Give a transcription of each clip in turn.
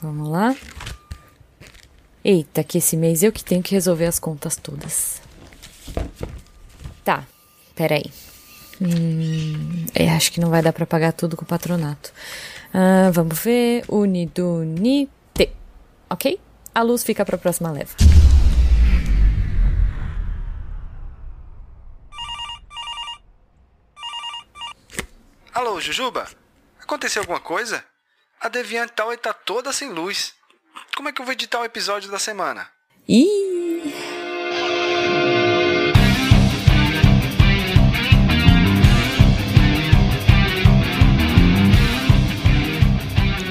Vamos lá. Eita, que esse mês eu que tenho que resolver as contas todas. Tá, peraí. Hum, é, acho que não vai dar pra pagar tudo com o patronato. Ah, vamos ver. Unidunite. Ok? A luz fica pra próxima leva. Alô, Jujuba? Aconteceu alguma coisa? A Deviant Tower tá toda sem luz. Como é que eu vou editar o episódio da semana?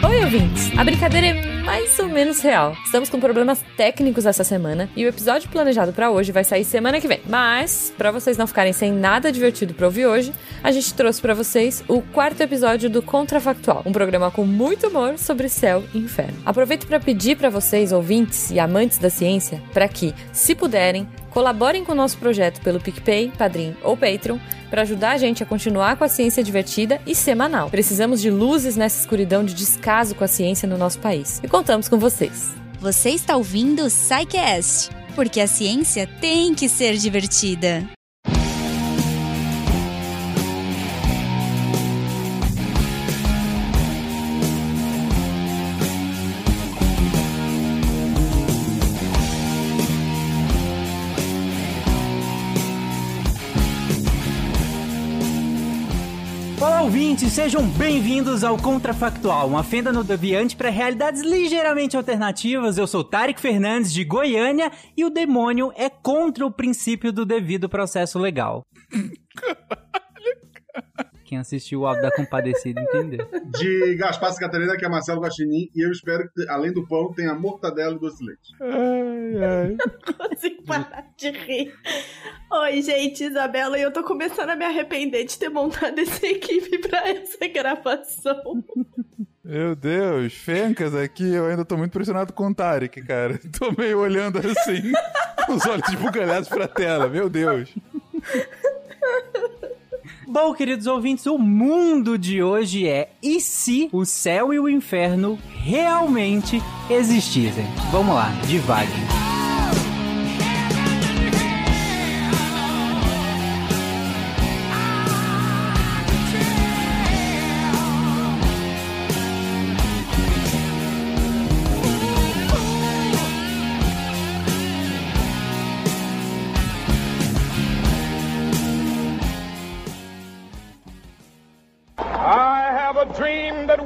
Oi, ouvintes! A brincadeira é mais ou menos real. Estamos com problemas técnicos essa semana e o episódio planejado para hoje vai sair semana que vem. Mas, para vocês não ficarem sem nada divertido para ouvir hoje, a gente trouxe para vocês o quarto episódio do Contrafactual, um programa com muito humor sobre céu e inferno. Aproveito para pedir para vocês, ouvintes e amantes da ciência, para que, se puderem, Colaborem com o nosso projeto pelo PicPay, Padrim ou Patreon para ajudar a gente a continuar com a ciência divertida e semanal. Precisamos de luzes nessa escuridão de descaso com a ciência no nosso país. E contamos com vocês. Você está ouvindo o SciCast, porque a ciência tem que ser divertida. Ouvintes, sejam bem-vindos ao Contrafactual, uma fenda no Deviante para realidades ligeiramente alternativas. Eu sou Tarek Fernandes, de Goiânia, e o demônio é contra o princípio do devido processo legal. Quem assistiu o Alto da Compadecida entendeu. De Gaspar Catarina, que é Marcelo Guaxinim, e eu espero que, além do pão, tenha mortadela e doce de leite. consigo parar de rir. Oi, gente, Isabela, e eu tô começando a me arrepender de ter montado essa equipe pra essa gravação. Meu Deus, Fencas aqui, eu ainda tô muito impressionado com o Tarek, cara. Tô meio olhando assim, com os olhos esbugalhados pra tela, meu Deus. Bom, queridos ouvintes, o mundo de hoje é e se o céu e o inferno realmente existissem? Vamos lá, devagar.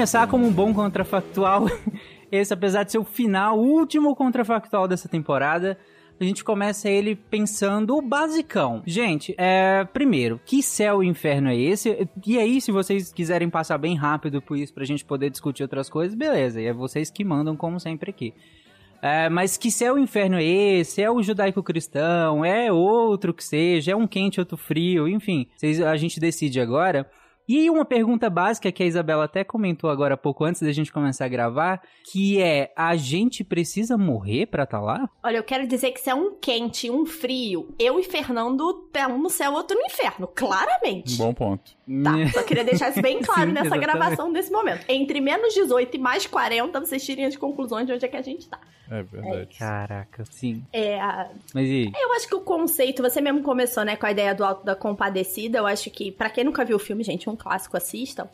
Começar como um bom contrafactual, esse apesar de ser o final, o último contrafactual dessa temporada, a gente começa ele pensando o basicão. Gente, é, primeiro, que céu e inferno é esse? E aí, se vocês quiserem passar bem rápido por isso pra gente poder discutir outras coisas, beleza, e é vocês que mandam como sempre aqui. É, mas que céu e inferno é esse? É o judaico-cristão? É outro que seja? É um quente, outro frio? Enfim, vocês, a gente decide agora. E uma pergunta básica que a Isabela até comentou agora há pouco antes da gente começar a gravar, que é: a gente precisa morrer pra estar tá lá? Olha, eu quero dizer que se é um quente, um frio, eu e Fernando, é um no céu, outro no inferno, claramente. Bom ponto. Tá, só queria deixar isso bem claro Sim, nessa exatamente. gravação desse momento. Entre menos 18 e mais 40, vocês tirem as conclusões de onde é que a gente tá. É verdade. Caraca, sim. É, Mas e aí? eu acho que o conceito, você mesmo começou, né, com a ideia do Alto da Compadecida. Eu acho que, pra quem nunca viu o filme, gente, um clássico, assistam.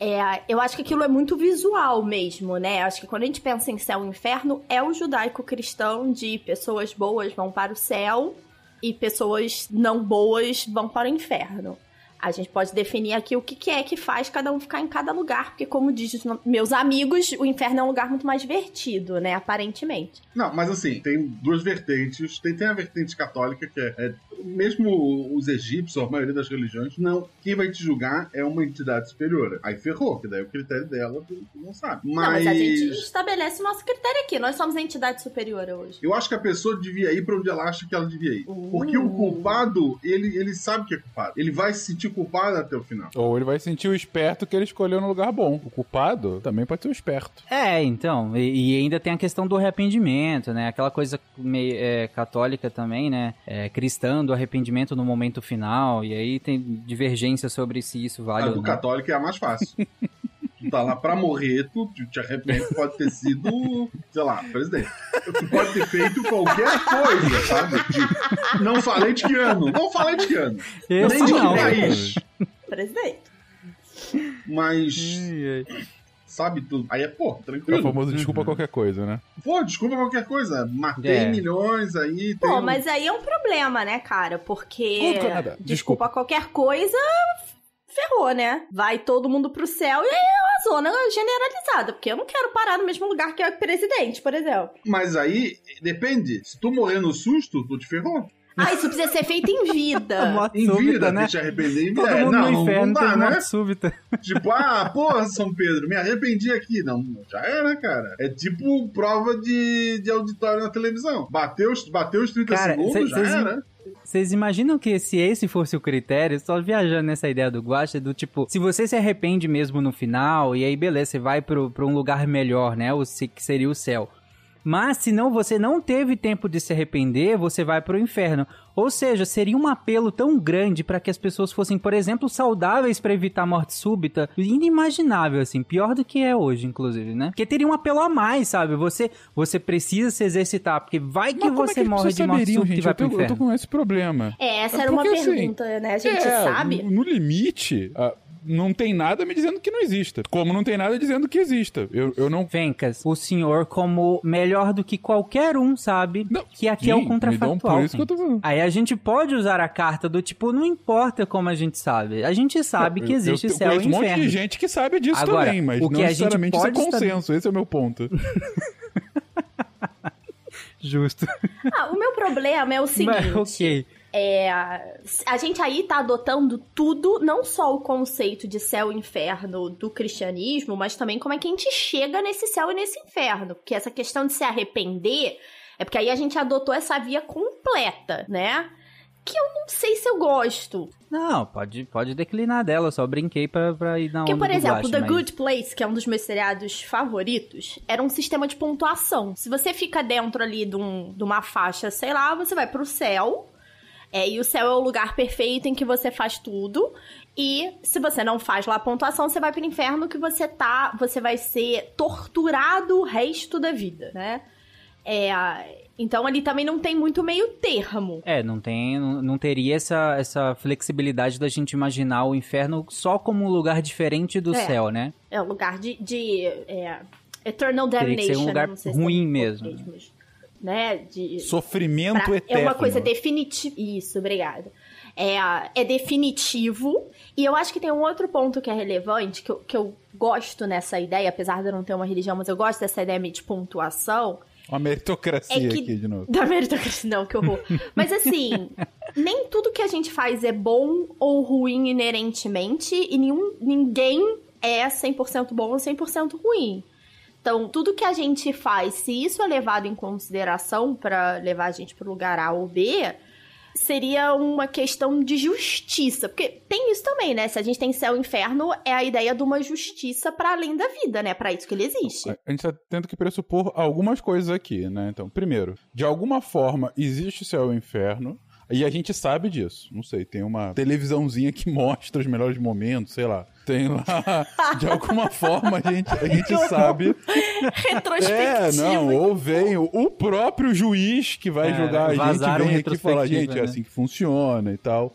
É, eu acho que aquilo é muito visual mesmo, né? Acho que quando a gente pensa em céu e inferno, é o judaico-cristão de pessoas boas vão para o céu e pessoas não boas vão para o inferno. A gente pode definir aqui o que, que é que faz cada um ficar em cada lugar, porque, como diz meus amigos, o inferno é um lugar muito mais divertido, né? Aparentemente. Não, mas assim, tem duas vertentes. Tem, tem a vertente católica, que é, é- mesmo os egípcios, a maioria das religiões, não. Quem vai te julgar é uma entidade superior. Aí ferrou, que daí é o critério dela, tu, tu não sabe. Mas, Não, mas a gente estabelece o nosso critério aqui. Nós somos a entidade superior hoje. eu acho que a pessoa devia ir pra onde ela acha que ela devia ir. Porque o culpado, ele, ele sabe que é culpado. Ele vai se sentir culpado até o final. Ou ele vai sentir o esperto que ele escolheu no lugar bom. O culpado também pode ser o esperto. É, então, e, e ainda tem a questão do arrependimento, né? Aquela coisa meio é, católica também, né? É, cristã do arrependimento no momento final, e aí tem divergência sobre se isso vale A ou do não. católico é a mais fácil. tu tá lá pra morrer, tu tu te arrepende, pode ter sido, sei lá, presidente. Tu pode ter feito qualquer coisa, sabe? De, não falei de que ano, não falei de que ano. Esse Nem de que não. país. Presidente. Mas, sabe, tu, aí é, pô, É o tranquilo. famoso desculpa qualquer coisa, né? Pô, desculpa qualquer coisa, matei É. milhões aí. Pô, mas aí é um problema, né, cara? Porque nada. desculpa qualquer coisa, ferrou, né? Vai todo mundo pro céu e aí é uma zona generalizada. Porque eu não quero parar no mesmo lugar que o presidente, por exemplo. Mas aí, depende. Se tu morrer no susto, tu te ferrou. Ah, isso precisa ser feito em vida. Em súbita, vida, né? te arrepender em vida. Todo É, mundo não, no inferno não dá, né? súbita. Tipo, ah, porra, São Pedro, me arrependi aqui. Não, já era, cara. É tipo prova de, de auditório na televisão. Bateu, os- bateu os 30 Cara, segundos, cê- já cês- era. Vocês imaginam que se esse fosse o critério, só viajando nessa ideia do Guacha, do tipo, se você se arrepende mesmo no final, e aí beleza, você vai pra um lugar melhor, né? O, que seria o céu. Mas se não, você não teve tempo de se arrepender, você vai pro inferno. Ou seja, seria um apelo tão grande para que as pessoas fossem, por exemplo, saudáveis para evitar morte súbita, inimaginável assim, pior do que é hoje, inclusive, né? Porque teria um apelo a mais, sabe? Você você precisa se exercitar, porque vai que Mas como é você que as morre de morte saberiam, súbita e gente? vai Eu pro tô, eu tô inferno. com esse problema. É, essa É era uma porque, assim, pergunta, né? A gente É, sabe. No, no limite, não tem nada me dizendo que não exista. Como não tem nada dizendo que exista. Eu, eu não. Fencas, o senhor, como melhor do que qualquer um, sabe que aqui é sim, o contrafactual. por isso que eu tô falando. Aí a gente pode usar a carta do tipo, não importa como a gente sabe. A gente sabe que Eu- existe eu, céu e conheço um monte inferno. de gente que sabe disso Agora, também, mas o não que a gente necessariamente isso é consenso. Esse é o meu ponto. Justo. Ah, o meu problema é o seguinte. Mas, ok. É, a gente aí tá adotando tudo, não só o conceito de céu e inferno do cristianismo, mas também como é que a gente chega nesse céu e nesse inferno. Porque essa questão de se arrepender é porque aí a gente adotou essa via completa, né? Que eu não sei se eu gosto. Não, pode, pode declinar dela, só brinquei pra, pra ir na Porque, por exemplo, Guache, The mas- Good Place, que é um dos meus seriados favoritos, era um sistema de pontuação. Se você fica dentro ali de, um- de uma faixa, sei lá, você vai pro céu. É, e o céu é o lugar perfeito em que você faz tudo. E se você não faz lá a pontuação, você vai pro inferno que você tá. Você vai ser torturado o resto da vida, né? É, então ali também não tem muito meio termo. É, não tem, não, não teria essa, essa flexibilidade da gente imaginar o inferno só como um lugar diferente do É. céu, né? É um lugar de. de é, Eternal Teria que Damnation. ser um lugar sei se ruim em mesmo. português, mas, Né? De, Sofrimento pra- eterno. É uma coisa definitiva. Isso, obrigada. É, é definitivo. E eu acho que tem um outro ponto que é relevante, que eu, que eu gosto nessa ideia, apesar de eu não ter uma religião, mas eu gosto dessa ideia meio de pontuação. Uma meritocracia É que- aqui de novo. Da meritocracia, não, que horror. Mas assim, nem tudo que a gente faz é bom ou ruim inerentemente, e nenhum, ninguém é 100% bom ou 100% ruim. Então, tudo que a gente faz, se isso é levado em consideração para levar a gente pro lugar A ou B, seria uma questão de justiça. Porque tem isso também, né? Se a gente tem céu e inferno, é a ideia de uma justiça para além da vida, né? Para isso que ele existe. A gente tá tendo que pressupor algumas coisas aqui, né? Então, primeiro, de alguma forma existe céu e inferno. E a gente sabe disso. Não sei, tem uma televisãozinha que mostra os melhores momentos, sei lá. Tem lá, de alguma forma a gente, a gente sabe. É, não, ou vem o, o próprio juiz que vai É, julgar a gente, vem aqui e fala, retrospectiva, gente, é né? assim que funciona e tal.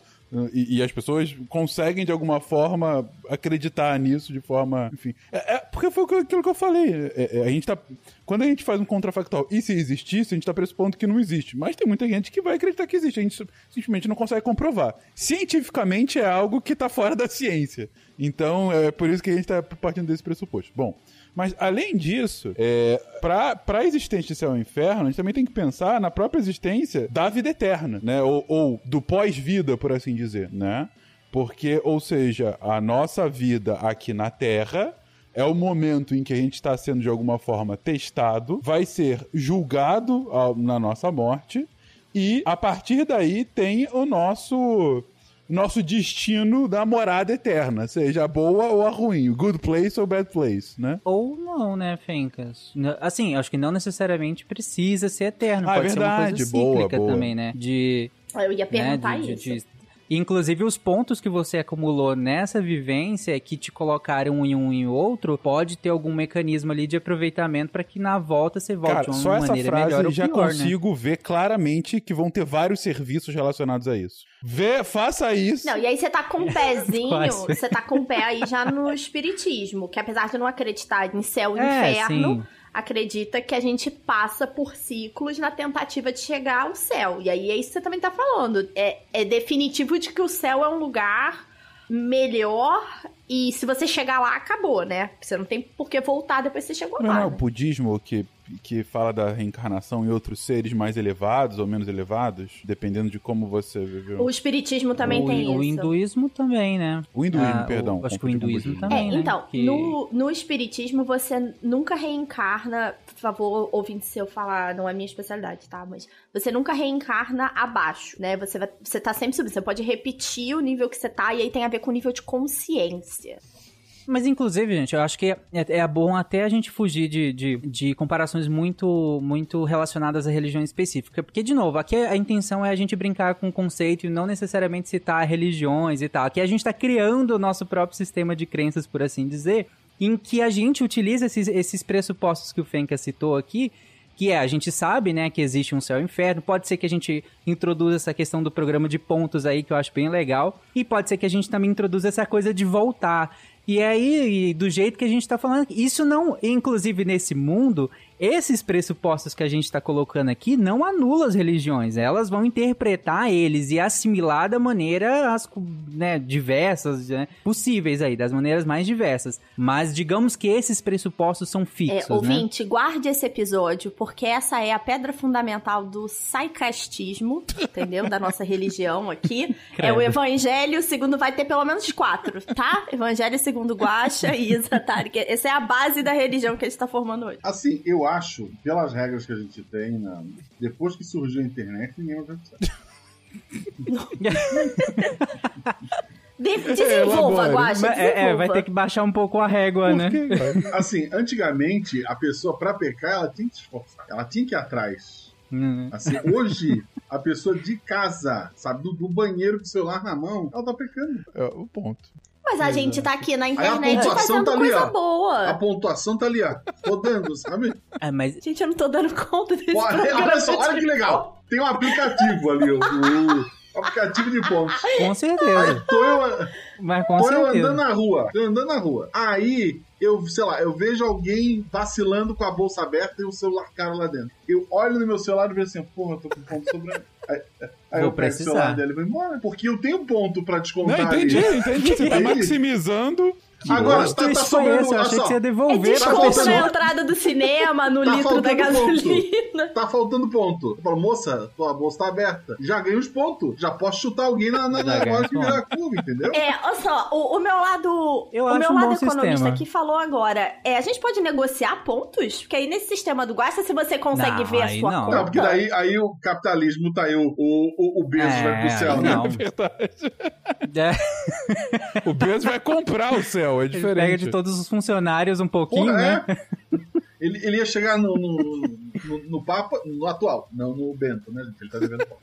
E, e as pessoas conseguem, de alguma forma, acreditar nisso de forma. Enfim. É, é- porque foi aquilo que eu falei. É- é, a gente tá. Quando a gente faz um contrafactual, e se existisse, a gente tá pressupondo que não existe. Mas tem muita gente que vai acreditar que existe. A gente simplesmente não consegue comprovar. Cientificamente é algo que tá fora da ciência. Então, é por isso que a gente tá partindo desse pressuposto. Bom. Mas, além disso, é, para a existência de céu e inferno, a gente também tem que pensar na própria existência da vida eterna, né? Ou, ou do pós-vida, por assim dizer, né? Porque, ou seja, a nossa vida aqui na Terra é o momento em que a gente está sendo de alguma forma testado, vai ser julgado ao- na nossa morte, e a partir daí tem o nosso nosso destino da morada eterna, seja a boa ou a ruim, good place ou bad place, né? Ou não, né, Fencas? Assim, acho que não necessariamente precisa ser eterno. Ah, é Pode ser uma verdade, coisa boa, cíclica boa. também, né? De Eu ia né, perguntar de- isso. de- de- Inclusive, os pontos que você acumulou nessa vivência que te colocaram um em um e outro, pode ter algum mecanismo ali de aproveitamento para que na volta você volte Cara, de uma só essa maneira frase melhor ou já pior, né? consigo ver claramente que vão ter vários serviços relacionados a isso. Vê, faça isso. Não, e aí você tá com um pezinho, você tá com o pé aí já no espiritismo, que apesar de não acreditar em céu e É, inferno, sim. Acredita que a gente passa por ciclos na tentativa de chegar ao céu. E aí é isso que você também tá falando. É, é definitivo de que o céu é um lugar melhor e se você chegar lá, acabou, né? Você não tem por que voltar depois que você chegou Não lá. é o né? budismo que, que fala da reencarnação em outros seres mais elevados ou menos elevados, dependendo de como você viveu. O espiritismo também o, tem o isso. hinduísmo também, né? O hinduísmo, Ah, perdão. Acho que o hinduísmo também, É, né? então, Que- no, no espiritismo você nunca reencarna, por favor, ouvinte se eu falar, não é minha especialidade, tá? Mas você nunca reencarna abaixo, né? Você, vai, você tá sempre subindo, você pode repetir o nível que você tá, e aí tem a ver com o nível de consciência. Mas, inclusive, gente, eu acho que é, é bom até a gente fugir de, de, de comparações muito, muito relacionadas à religião específica. Porque, de novo, aqui a intenção é a gente brincar com o conceito e não necessariamente citar religiões e tal. Aqui a gente está criando o nosso próprio sistema de crenças, por assim dizer, em que a gente utiliza esses, esses pressupostos que o Fenka citou aqui, que é, a gente sabe, né, que existe um céu e um inferno, pode ser que a gente introduza essa questão do programa de pontos aí, que eu acho bem legal, e pode ser que a gente também introduza essa coisa de voltar. E aí, do jeito que a gente tá falando, isso não, inclusive nesse mundo, esses pressupostos que a gente tá colocando aqui não anulam as religiões, elas vão interpretar eles e assimilar da maneira as, né, diversas, né, possíveis aí, das maneiras mais diversas. Mas digamos que esses pressupostos são fixos, É, né? ouvinte, guarde esse episódio, porque essa é a pedra fundamental do saicastismo, entendeu? Da nossa religião aqui. É Credo. o evangelho segundo vai ter pelo menos quatro, tá? Evangelho segundo Guaxa e Isa. Essa é a base da religião que a gente tá formando hoje. Assim, eu acho, pelas regras que a gente tem, na- depois que surgiu a internet, ninguém vai pensar. De- desenvolva, Guaxa, Mas, é, é, vai ter que baixar um pouco a régua, né? Assim, antigamente, a pessoa, pra pecar, ela tinha que se esforçar. Ela tinha que ir atrás. Hum. Assim, hoje, a pessoa de casa, sabe, do, do banheiro com o celular na mão, ela tá pecando. É o ponto. Mas a gente tá aqui na internet pontuação fazendo tá ali, coisa ó. boa. A pontuação tá ali, ó, rodando, sabe? É, mas Gente, eu não tô dando conta desse Pô, programa. olha só, olha que legal. Tem um aplicativo ali, o aplicativo de pontos. com certeza. Tô eu, Mas com tô eu certeza. andando na rua, tô andando na rua. Aí, eu, sei lá, eu vejo alguém vacilando com a bolsa aberta e o celular caro lá dentro. Eu olho no meu celular e vejo assim, porra, eu tô com ponto sobrando. Aí, aí Vou eu o precisar. celular dele e vou embora. Porque eu tenho ponto pra descontar Não, entendi, ali. entendi. Você tá Aí- maximizando. Agora, Que tá, tá sobrando, esse? Eu achei só. que você ia É devolver pra desconto faltando- na entrada do cinema, no Tá litro da faltando ponto. gasolina. Tá faltando ponto. Eu falo, moça, tua bolsa tá aberta. Já ganhei os pontos. Já posso chutar alguém na, na, hora que virar a curva, entendeu? É, olha só, o, o meu lado. Eu o acho meu um lado bom economista sistema. aqui falou agora. É, a gente pode negociar pontos? Porque aí nesse sistema do Guasta, se você consegue Não, ver a aí sua não. conta. Não, porque daí aí o capitalismo tá aí, o, o, o Bezos É, vai pro céu, né? não. É verdade. É, O Bezos vai comprar o céu, é ele diferente. pega de todos os funcionários um pouquinho, Porra, né? é. Ele, ele ia chegar no, no, no, no Papa, no atual, não no Bento, né? Ele tá devendo pau.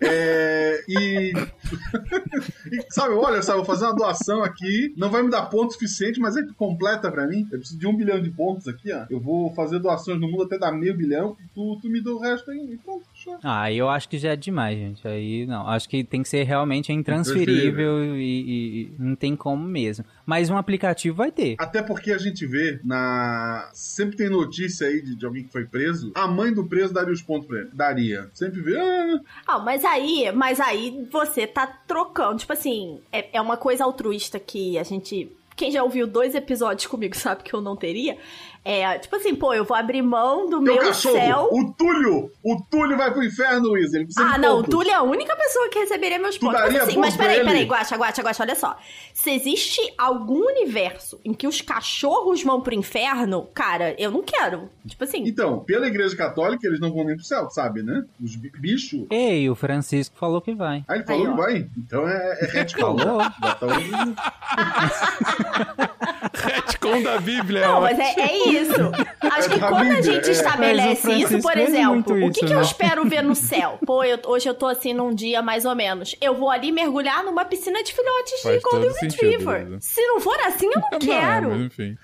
É, e, e, sabe, olha, sabe, vou fazer uma doação aqui, não vai me dar ponto suficiente, mas tu completa pra mim. Eu preciso de um bilhão de pontos aqui, ó. Eu vou fazer doações no mundo até dar meio bilhão, e tu, tu me dá o resto aí, e pronto, Ah, eu acho que já é demais, gente. Aí não. Acho que tem que ser realmente intransferível e, e não tem como mesmo. Mas um aplicativo vai ter. Até porque a gente vê na. Sempre tem notícia aí de, de alguém que foi preso. A mãe do preso daria os pontos pra ele. Daria. Sempre vê. Ah, Ah, mas aí, mas aí você tá trocando. Tipo assim, é, é uma coisa altruísta que a gente. Quem já ouviu dois episódios comigo sabe que eu não teria. É, tipo assim, pô, eu vou abrir mão do Teu meu cachorro, céu. o Túlio! O Túlio vai pro inferno, Luiz. Ele precisa Ah, de não, o. Túlio é a única pessoa que receberia meus Tu pontos. Mas daria assim, mas pra peraí, ele? peraí, Guaxa, Guaxa, Guaxa, olha só. Se existe algum universo em que os cachorros vão pro inferno, cara, eu não quero. Tipo assim. Então, pela igreja católica, eles não vão nem pro céu, sabe, né? Os bi- bichos. Ei, o Francisco falou que vai. Ah, ele falou Aí, que vai? Então é, é retcon. Falou? Já tá ouvindo. Retcon da Bíblia. Não, ó. mas é, é isso. Acho que quando a gente é. estabelece isso, por exemplo, o que, que eu né? espero ver no céu? Pô, eu- hoje eu tô assim num dia mais ou menos. Eu vou ali mergulhar numa piscina de filhotes Faz de Golden todo sentido, Retriever. Luísa. Se não for assim, eu não Não, quero. mas enfim.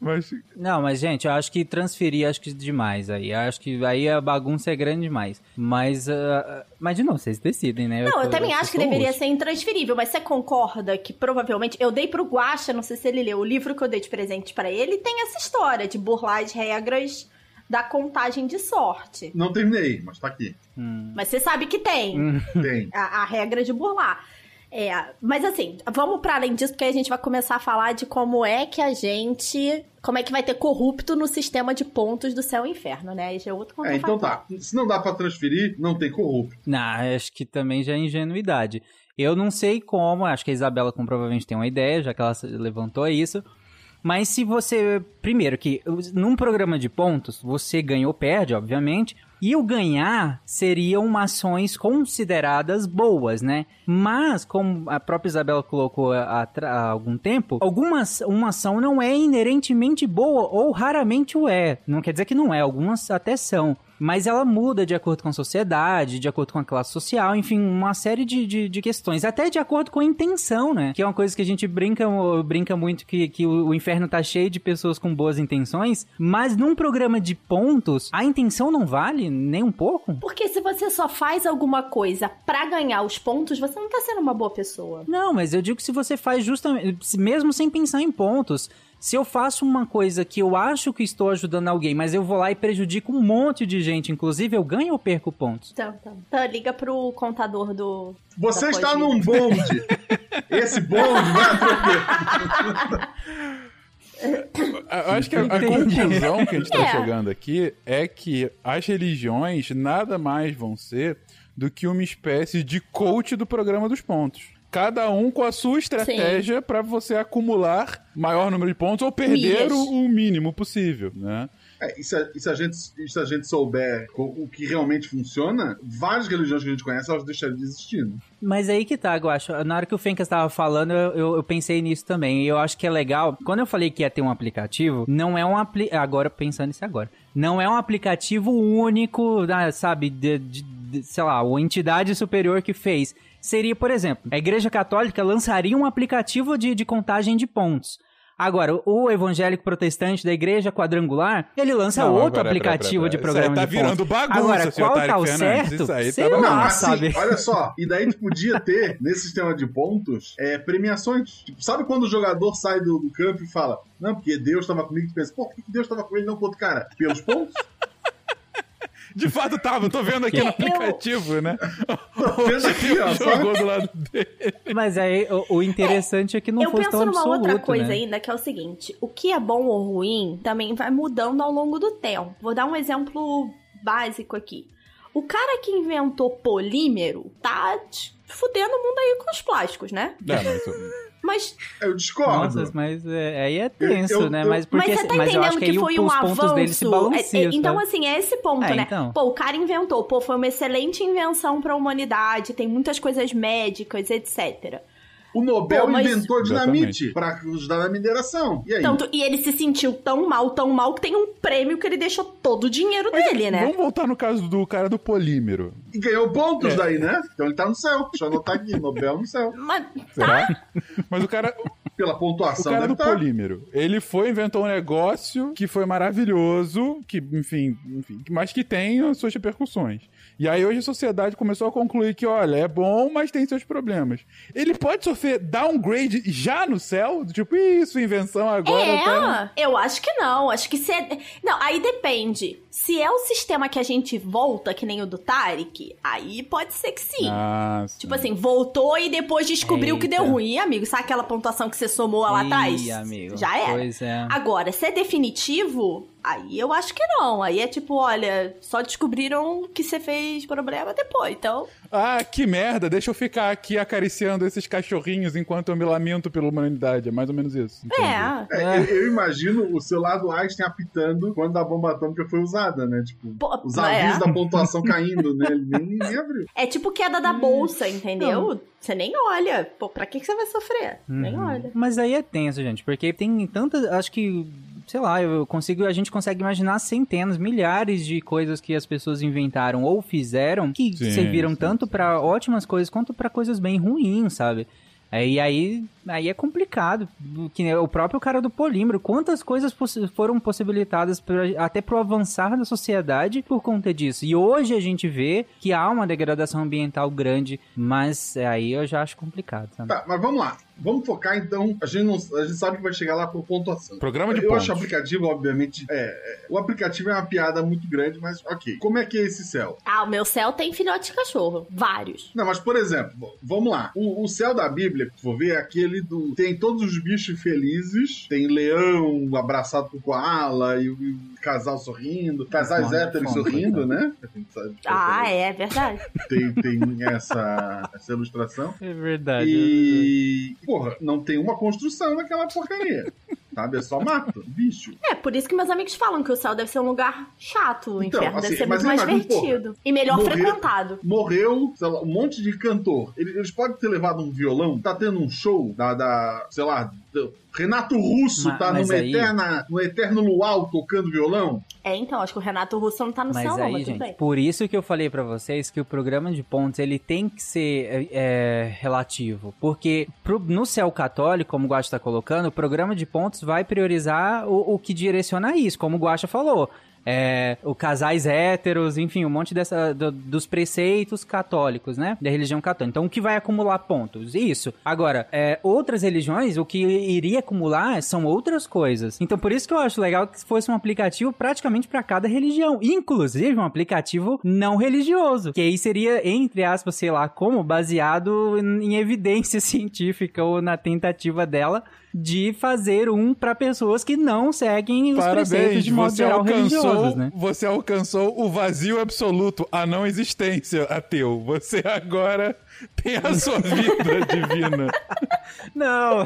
Mas Não, mas gente, eu acho que transferir acho que demais aí. Eu Acho que aí a bagunça é grande demais. Mas, ah, mas de novo, vocês decidem, né? Não, eu também acho que deveria host. ser intransferível, mas você concorda que provavelmente. Eu dei pro Guaxa, não sei se ele leu, o livro que eu dei de presente pra ele tem essa história de burlar as regras da contagem de sorte. Não terminei, mas tá aqui. Mas você sabe que tem. Hum. Tem. a, a regra de burlar. É, mas assim, vamos para além disso, porque aí a gente vai começar a falar de como é que a gente. Como é que vai ter corrupto no sistema de pontos do céu e inferno, né? Já é outro É, então tá. Se não dá pra transferir, não tem corrupto. Não, acho que também já é ingenuidade. Eu não sei como, acho que a Isabela com- provavelmente tem uma ideia, já que ela se- levantou isso. Mas se você. Primeiro, que num programa de pontos, você ganha ou perde, obviamente. E o ganhar seriam ações consideradas boas, né? Mas, como a própria Isabela colocou há, há algum tempo, algumas uma ação não é inerentemente boa ou raramente o é. Não quer dizer que não é, algumas até são. Mas ela muda de acordo com a sociedade, de acordo com a classe social, enfim, uma série de, de, de questões. Até de acordo com a intenção, né? Que é uma coisa que a gente brinca, brinca muito que, que o, o inferno tá cheio de pessoas com boas intenções, mas num programa de pontos, a intenção não vale nem um pouco? Porque se você só faz alguma coisa pra ganhar os pontos, você não tá sendo uma boa pessoa. Não, mas eu digo que se você faz justamente, mesmo sem pensar em pontos, se eu faço uma coisa que eu acho que estou ajudando alguém, mas eu vou lá e prejudico um monte de gente, inclusive eu ganho ou perco pontos? Então, então. Então, liga pro contador do. Você da está num bonde. Esse bonde vai atropelar. Eu acho que a, a conclusão que a gente tá É. chegando aqui é que as religiões nada mais vão ser do que uma espécie de coach do programa dos pontos. Cada um com a sua estratégia pra você acumular maior número de pontos ou perder o, o mínimo possível, né? É, e, se a, e se a gente, e se a gente souber co- o que realmente funciona, várias religiões que a gente conhece, elas deixariam de existir. Né? Mas aí que tá, eu acho. Na hora que o Fencas estava falando, eu, eu, eu pensei nisso também. E eu acho que é legal. Quando eu falei que ia ter um aplicativo, não é um apli... Agora, pensando nisso agora. Não é um aplicativo único, ah, sabe, de, de- de- sei lá, uma entidade superior que fez. Seria, por exemplo, a Igreja Católica lançaria um aplicativo de, de contagem de pontos. Agora, o evangélico protestante da igreja quadrangular, ele lança Não, outro peraí, peraí, aplicativo peraí, de peraí. programa Isso aí tá de virando pontos. bagunça, Agora, qual tá o certo? isso aí tá Sei lá, Não, assim, sabe? olha só. E daí tu podia ter, nesse sistema de pontos, é, premiações. Tipo, sabe quando o jogador sai do, do campo e fala, não, porque Deus estava comigo, tu pensa, pô, por que Deus estava com ele e não com outro cara? Pelos pontos? De fato tava, eu tô vendo aqui Eu- no aplicativo, né? Vendo aqui, ó. Jogou do lado dele. Mas aí o, o interessante é, que não eu fosse penso tão numa absoluto, outra coisa né? ainda, que é o seguinte: o que é bom ou ruim também vai mudando ao longo do tempo. Vou dar um exemplo básico aqui. O cara que inventou polímero tá fudendo o mundo aí com os plásticos, né? Não, mas- Mas Eu discordo. Nossa, mas é, aí é tenso, Eu- eu- né? eu- Mas porque mas você tá mas entendendo que, que, foi um avanço. É, é, então, sabe? assim, é esse ponto, É, né? então. Pô, o cara inventou, pô, foi uma excelente invenção pra humanidade, tem muitas coisas médicas, etc. O Nobel Pô, mas- inventou dinamite pra ajudar na mineração. E aí? Tanto, e ele se sentiu tão mal, tão mal, que tem um prêmio que ele deixou todo o dinheiro dele, né? Vamos voltar no caso do cara do polímero. E ganhou pontos É. daí, né? Então ele tá no céu. Deixa eu anotar aqui, Nobel no céu. Mas, Será? Mas o cara, Pela o pontuação cara deve do tá. polímero, ele foi inventou um negócio que foi maravilhoso, que, enfim, enfim, mas que tem as suas repercussões. E aí hoje a sociedade começou a concluir que, olha, é bom, mas tem seus problemas. Ele pode sofrer downgrade já no céu? Tipo, isso, invenção agora. é, cara- eu acho que não. Acho que se é... Não, aí depende. Se é o sistema que a gente volta, que nem o do Tarek, aí pode ser que sim. Ah, sim. Tipo assim, voltou e depois descobriu que deu Eita. ruim. Amigo, sabe aquela pontuação que você somou lá atrás? Amigo. Já era. Pois é. Agora, se é definitivo, aí eu acho que não. Aí é tipo, olha, só descobriram que você fez problema depois. Então, Ah, que merda, deixa eu ficar aqui acariciando esses cachorrinhos enquanto eu me lamento pela humanidade. É mais ou menos isso. é. É, eu, eu imagino o celular do Einstein apitando quando a bomba atômica foi usada, né? Tipo, Pô, os é. avisos da pontuação caindo, né? Ele nem, nem abriu. É tipo queda da bolsa, entendeu? Você nem olha. Pô, pra que, que você vai sofrer? Nem Uhum. olha. Mas aí é tenso, gente, porque tem tantas. Acho que. Sei lá, eu consigo, a gente consegue imaginar centenas, milhares de coisas que as pessoas inventaram ou fizeram que Sim, serviram sim, tanto pra ótimas coisas quanto pra coisas bem ruins, sabe? É, E aí, aí é complicado. Que nem o próprio cara do polímero. Quantas coisas possi- foram possibilitadas pra- até pro avançar da sociedade por conta disso? E hoje a gente vê que há uma degradação ambiental grande, mas aí eu já acho complicado, sabe? Tá, mas vamos lá. Vamos focar então. A gente, não, a gente sabe que vai chegar lá por pontuação. Programa de Eu pontos. acho o aplicativo, obviamente. É, é, o aplicativo é uma piada muito grande, mas ok. Como é que é esse céu? Ah, o meu céu tem filhote de cachorro. Vários. Não, mas por exemplo, vamos lá. O, o céu da Bíblia, for ver, é aquele do. Tem todos os bichos felizes, tem leão abraçado com koala e o, e casal sorrindo, casais Fonte, héteros fonte, sorrindo, né? Ah, é verdade. tem, tem essa, essa ilustração. É verdade. E, porra, não tem uma construção naquela porcaria. Sabe? É só mato, bicho. É, por isso que meus amigos falam que o céu deve ser um lugar chato, o Então, inferno assim, deve ser muito mais imagina, divertido. e melhor morrer- frequentado. Morreu, sei lá, um monte de cantor. Eles, eles podem ter levado um violão, tá tendo um show da, da sei lá, Renato Russo Ma- tá mas numa aí- eterna, no eterno luau tocando violão. É, então, acho que o Renato Russo não tá no Mas céu, não, aí, mas tudo gente, bem. por isso que eu falei pra vocês que o programa de pontos ele tem que ser é, é, relativo, porque pro- no céu católico, como o Guacha tá colocando, o programa de pontos vai priorizar o, o que direciona isso, como o Guacha falou. É, o casais héteros, enfim, um monte dessa, do- dos preceitos católicos, né? Da religião católica. Então, o que vai acumular pontos? Isso. Agora, é, outras religiões, o que iria acumular são outras coisas. Então, por isso que eu acho legal que fosse um aplicativo praticamente para cada religião. Inclusive, um aplicativo não religioso. Que aí seria, entre aspas, sei lá, como baseado em em evidência científica ou na tentativa dela de fazer um para pessoas que não seguem os preceitos Parabéns, de modo você geral alcançou, religiosos, né? você alcançou o vazio absoluto, a não existência ateu. Você agora tem a sua vida divina. Não.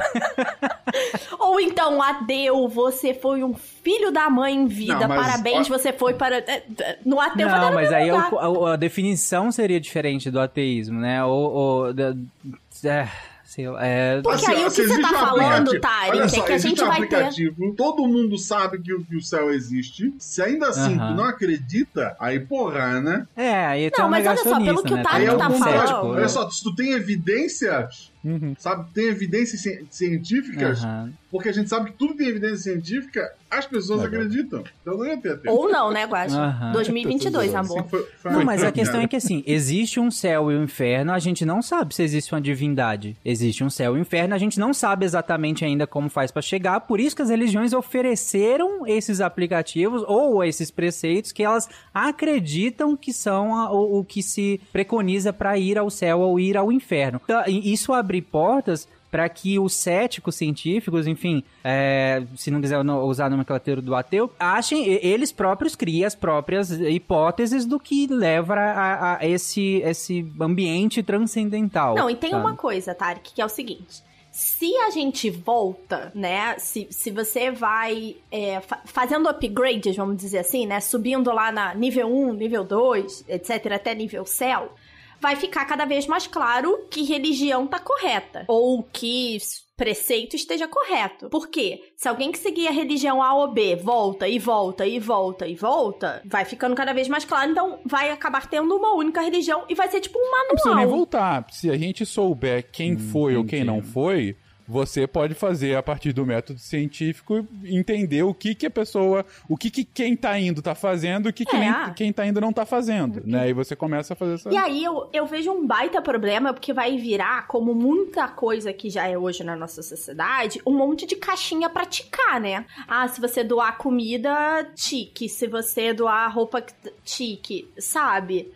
Ou então, ateu, você foi um filho da mãe em vida. Não, mas- Parabéns, você foi para. é, No ateu Não, mas aí a, a definição seria diferente do ateísmo, né? Ou, ou da- é, sei lá, é, Porque Assim, aí o que você existe tá falando, Tarek, Olha é só, que a gente vai ter. aplicativo, todo mundo sabe que o, que o céu existe. Se ainda assim Aham. tu não acredita, aí porra, né? é, aí tu Não, é um mas olha só, pelo negacionista, que o né? Tarek Aí é o tá contrário. falando. Olha só, se tu tem evidências, sabe, tem evidências ci- científicas, Aham. porque a gente sabe que tudo tem evidência científica, as pessoas Legal. acreditam. Então não ia ter. Ou não, né, Guaxa? Aham. 2022, amor. Foi- foi Não, mas a questão é que assim, existe um céu e um inferno, a gente não sabe se existe uma divindade. Existe um céu e um inferno, a gente não sabe exatamente ainda como faz pra chegar, por isso que as religiões ofereceram esses aplicativos ou esses preceitos que elas acreditam que são a- o, o que se preconiza pra ir ao céu ou ir ao inferno. Então, isso abre portas para que os céticos científicos, enfim, é, se não quiser usar a nomenclatura do ateu, achem, eles próprios criem as próprias hipóteses do que leva a, a esse, esse ambiente transcendental. Não, e tem sabe? uma coisa, Tarek, que é o seguinte. Se a gente volta, né? Se, se você vai é, fa- fazendo upgrades, vamos dizer assim, né? Subindo lá na nível 1, nível 2, etc., até nível céu, vai ficar cada vez mais claro que religião tá correta. Ou que preceito esteja correto. Por quê? Se alguém que seguia a religião A ou B volta e volta e volta e volta, vai ficando cada vez mais claro. Então vai acabar tendo uma única religião e vai ser tipo um manual. Não precisa nem voltar. Se a gente souber quem foi ou quem não foi, você pode fazer a partir do método científico entender o que que a pessoa, o que que quem tá indo tá fazendo, o que, que É. nem- quem tá indo não tá fazendo, né? E você começa a fazer essa E aí eu, eu vejo um baita problema, porque vai virar, como muita coisa que já é hoje na nossa sociedade, um monte de caixinha pra ticar, né? Ah, se você doar comida, tique. Se você doar roupa, tique. Sabe?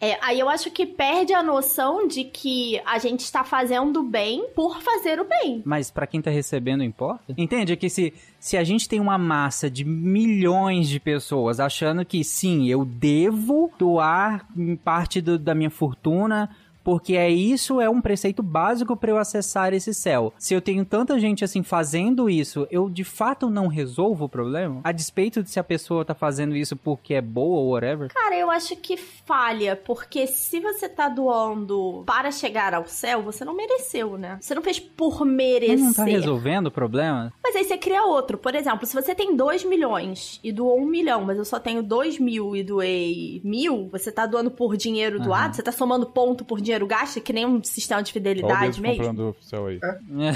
É, aí eu acho que perde a noção de que a gente está fazendo bem por fazer o bem. Mas pra quem tá recebendo importa? Entende? Que se, se a gente tem uma massa de milhões de pessoas achando que sim, eu devo doar parte do- da minha fortuna. Porque é isso, é um preceito básico para eu acessar esse céu. Se eu tenho tanta gente assim fazendo isso, eu de fato não resolvo o problema? A despeito de se a pessoa tá fazendo isso porque é boa ou whatever? Cara, eu acho que falha, porque se você tá doando para chegar ao céu, você não mereceu, né? Você não fez por merecer. Não tá resolvendo o problema? Mas aí você cria outro. Por exemplo, se você tem 2 milhões e doou um milhão, mas eu só tenho 2 mil e doei mil, você tá doando por dinheiro doado, você tá somando ponto por dinheiro gasto, que nem um sistema de fidelidade mesmo. comprando oficial aí.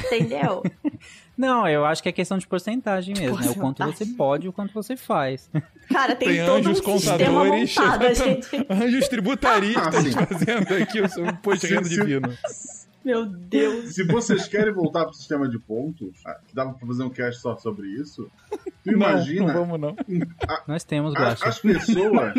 Entendeu? Não, eu acho que é questão de porcentagem mesmo. É o quanto porcentagem. você pode e o quanto você faz. Cara, tem, Tem todo anjos um sistema contadores, montado, a exatamente. gente. anjos tributaristas Ah, fazendo aqui o seu imposto de renda divino. Meu Deus. Se vocês querem voltar pro sistema de pontos, ah, que dava pra fazer um cast só sobre isso, tu Não, imagina não vamos não. Nós temos, a- Guaxa. as pessoas.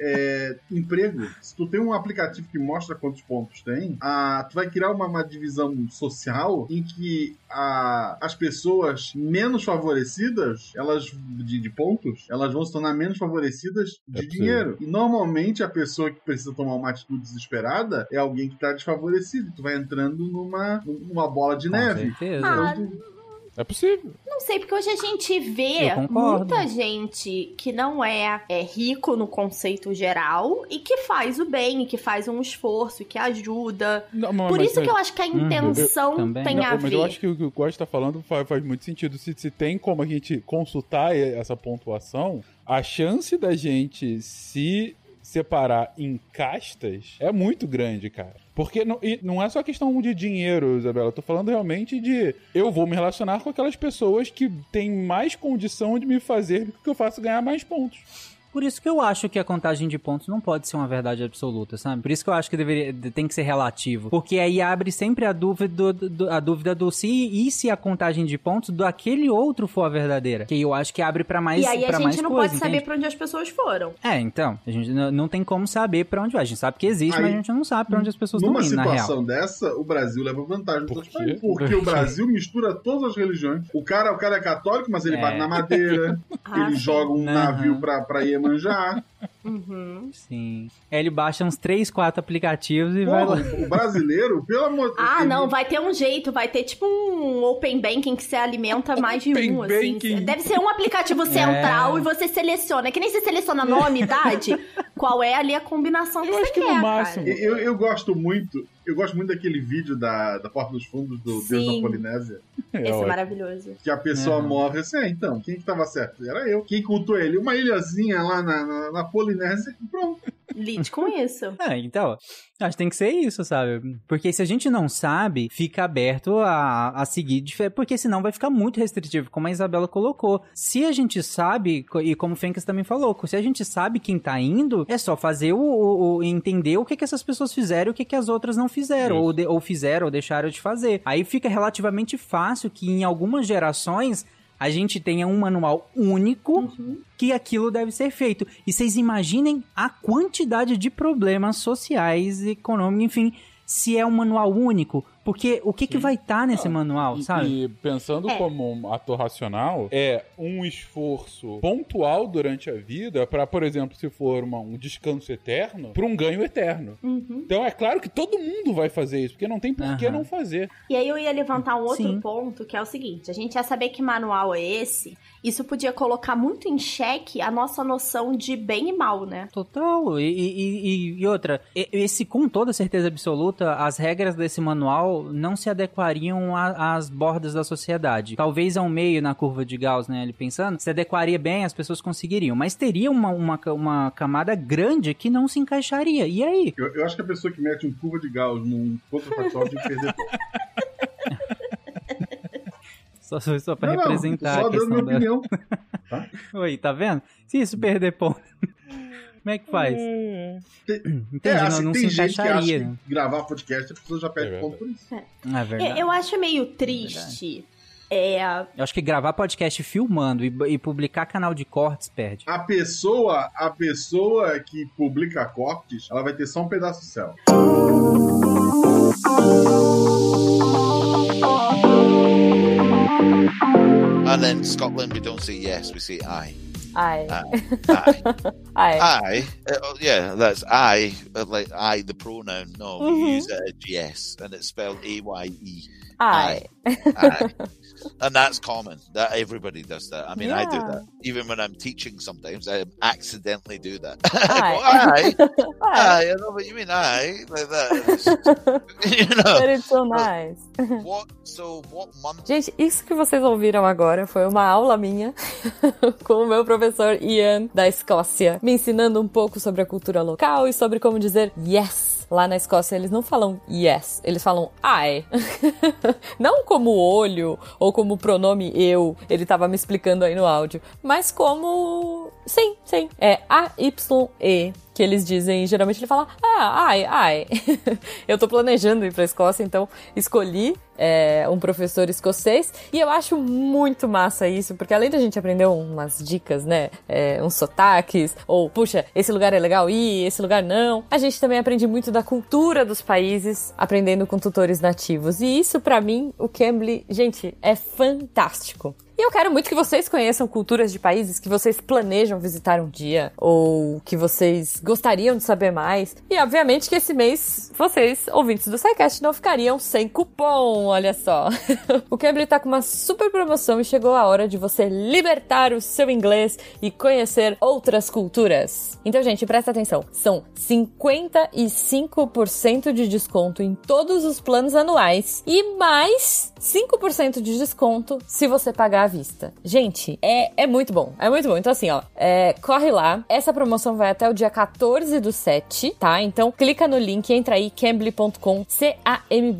é, emprego. Se tu tem um aplicativo que mostra quantos pontos tem, ah, tu vai criar uma, uma divisão social em que a- as pessoas menos favorecidas, elas de, de pontos, elas vão se tornar menos favorecidas de É possível. dinheiro. E normalmente a pessoa que precisa tomar uma atitude desesperada é alguém que tá desfavorecido. Tu vai entrando numa, numa bola de Com neve. certeza. Ah, Então, tu- É possível. Não sei, porque hoje a gente vê Eu muita gente que não é, é rico no conceito geral e que faz o bem, e que faz um esforço, e que ajuda. Não, mas- Por mas- isso que eu acho que a Uhum. intenção também. tem Não, a mas ver. eu acho que o que o Costa tá falando faz, faz muito sentido. Se, se tem como a gente consultar essa pontuação, a chance da gente se separar em castas é muito grande, cara. Porque não, não é só questão de dinheiro, Isabela. Eu tô falando realmente de eu vou me relacionar com aquelas pessoas que têm mais condição de me fazer que eu faça ganhar mais pontos. Por isso que eu acho que a contagem de pontos não pode ser uma verdade absoluta, sabe? Por isso que eu acho que deveria, tem que ser relativo. Porque aí abre sempre a dúvida do, do- a dúvida do se e se a contagem de pontos daquele outro for a verdadeira. Que eu acho que abre pra mais e aí a gente não coisa, pode saber entende? pra onde as pessoas foram. É, então, a gente não, tem como saber pra onde vai. A gente sabe que existe, Aí, mas a gente não sabe pra onde as pessoas estão Numa indo, na real. situação dessa, o Brasil leva vantagem. Por quê? Porque o Brasil mistura todas as religiões. O cara, o cara é católico, mas ele É. bate na madeira, Ah, ele joga um navio pra, pra Iemanjá. Uhum. Sim. Aí ele baixa uns 3, 4 aplicativos e vai Porra, lá. o brasileiro, pelo amor Ah, ele- não, vai ter um jeito, vai ter tipo um open banking que você alimenta mais de Open um, assim. banking. Deve ser um aplicativo central e você seleciona. É que nem você seleciona nome, idade, qual é ali a combinação que Eu você acho que quer, no máximo- cara. Eu, eu gosto muito, eu gosto muito daquele vídeo da, da Porta dos Fundos do Deus Sim. da Polinésia. É Esse é maravilhoso. Que a pessoa Uhum. morre assim, ah, então, quem que tava certo? Era eu. Quem cultou ele? Uma ilhazinha lá na, na, na Polinésia e pronto. Lide com isso. É, então, acho que tem que ser isso, sabe? Porque se a gente não sabe, fica aberto a, a seguir, porque senão vai ficar muito restritivo, como a Isabela colocou. Se a gente sabe, e como o Fencas também falou, se a gente sabe quem tá indo, é só fazer o, o- o- entender o que, que essas pessoas fizeram e o que, que as outras não fizeram, ou, de- ou fizeram ou deixaram de fazer. Aí fica relativamente fácil que em algumas gerações a gente tenha um manual único que aquilo deve ser feito. E vocês imaginem a quantidade de problemas sociais, econômicos, enfim, se é um manual único. Porque o que, que vai estar nesse manual, E, sabe? e pensando É. como um ator racional, é um esforço pontual durante a vida pra, por exemplo, se for uma- um descanso eterno, pra um ganho eterno. Uhum. Então é claro que todo mundo vai fazer isso, porque não tem por que Aham. não fazer. E aí eu ia levantar um outro Sim. ponto, que é o seguinte: a gente ia saber que manual é esse. Isso podia colocar muito em xeque a nossa noção de bem e mal, né? Total. E, e- e- outra, esse com toda certeza absoluta, as regras desse manual não se adequariam às bordas da sociedade. Talvez ao meio na curva de Gauss, né? Ele pensando, se adequaria bem, as pessoas conseguiriam. Mas teria uma, uma, uma camada grande que não se encaixaria. E aí? Eu, eu acho que a pessoa que mete um curva de Gauss num contrafactual tem que perder ponto. Só, só, pra Não, não, representar só a dando questão minha da... opinião. Oi, tá vendo? Se isso perder ponto, como é que faz? Entendi, É, não, assim, não se tem gente que acha encaixaria. que né? gravar podcast a pessoa já perde É ponto por isso. É verdade. É, Eu acho meio triste. É, Eu acho que gravar podcast filmando e, e publicar canal de cortes perde. A pessoa, a pessoa que publica cortes, ela vai ter só um pedaço do céu. And then Scotland, we don't say yes, we say aye. Aye. Aye. Ai. aye. Uh, oh, yeah, that's I. uh, Like I, the pronoun. No, we Mhm. use it as yes, and it's spelled A Y E. Aye. and that's common. That everybody does that. I mean, I do Yeah. that. Even when I'm teaching, sometimes I accidentally do that. I. Ai. aye. I know what you mean. Aye, like that. Just- you know. But it's so nice. What? So what month? Gente, isso que vocês ouviram agora foi uma aula minha com o meu professor Ian da Escócia, me ensinando um pouco sobre a cultura local e sobre como dizer yes. Lá na Escócia eles não falam yes, eles falam I. não como olho ou como pronome eu, ele tava me explicando aí no áudio, mas como sim, sim, é A Y E que eles dizem, geralmente ele fala, ah, ai, ai. eu tô planejando ir pra Escócia, então escolhi é, um professor escocês e eu acho muito massa isso, porque além da gente aprender umas dicas, né, é, uns sotaques, ou puxa, esse lugar é legal ir, esse lugar não, a gente também aprende muito da cultura dos países, aprendendo com tutores nativos. E isso, pra mim, o Cambly, gente, é fantástico. E eu quero muito que vocês conheçam culturas de países que vocês planejam visitar um dia, ou que vocês gostariam de saber mais. E obviamente que esse mês vocês, ouvintes do SciCast, não ficariam sem cupom, olha só. o Cambly tá com uma super promoção e chegou a hora de você libertar o seu inglês e conhecer outras culturas. Então, gente, presta atenção. São 55% de desconto em todos os planos anuais e mais 5% de desconto se você pagar à vista. Gente, é, é muito bom. É muito bom. Então, assim, ó, é, corre lá. Essa promoção vai até o dia 14 do 7, tá? Então, clica no link, entra aí, cambly.com, C-A-M-B-L-Y.com,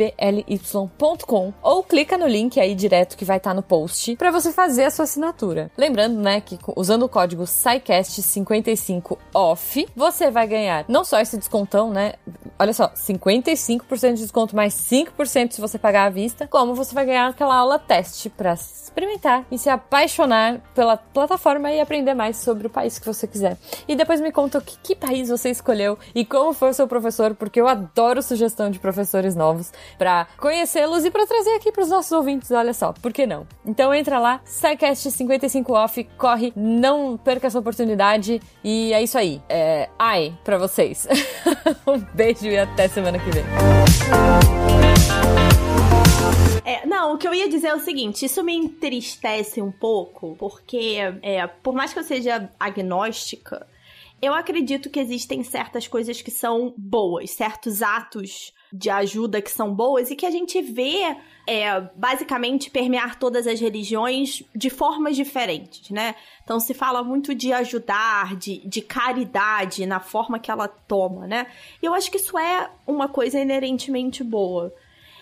ou clica no link aí direto que vai estar no post pra você fazer a sua assinatura. Lembrando, né, que usando o código SciCast55OFF, você vai ganhar não só esse descontão, né? Olha só, 55% de desconto mais 5% se você pagar à vista, como você vai ganhar aquela aula teste pra experimentar e se apaixonar pela plataforma e aprender mais sobre o país que você quiser. E depois me conta que, que país você escolheu e como foi o seu professor, porque eu adoro sugestão de professores novos pra conhecê-los e pra trazer aqui pros nossos ouvintes, olha só, por que não? Então entra lá, SciCast 55 off, corre, não perca essa oportunidade e é isso aí. É, ai pra vocês. um beijo e até semana que vem. É, não, o que eu ia dizer é o seguinte: isso me entristece um pouco, porque, é, por mais que eu seja agnóstica, eu acredito que existem certas coisas que são boas, certos atos de ajuda que são boas e que a gente vê é, basicamente permear todas as religiões de formas diferentes, né? Então se fala muito de ajudar, de, de caridade na forma que ela toma, né? E eu acho que isso é uma coisa inerentemente boa.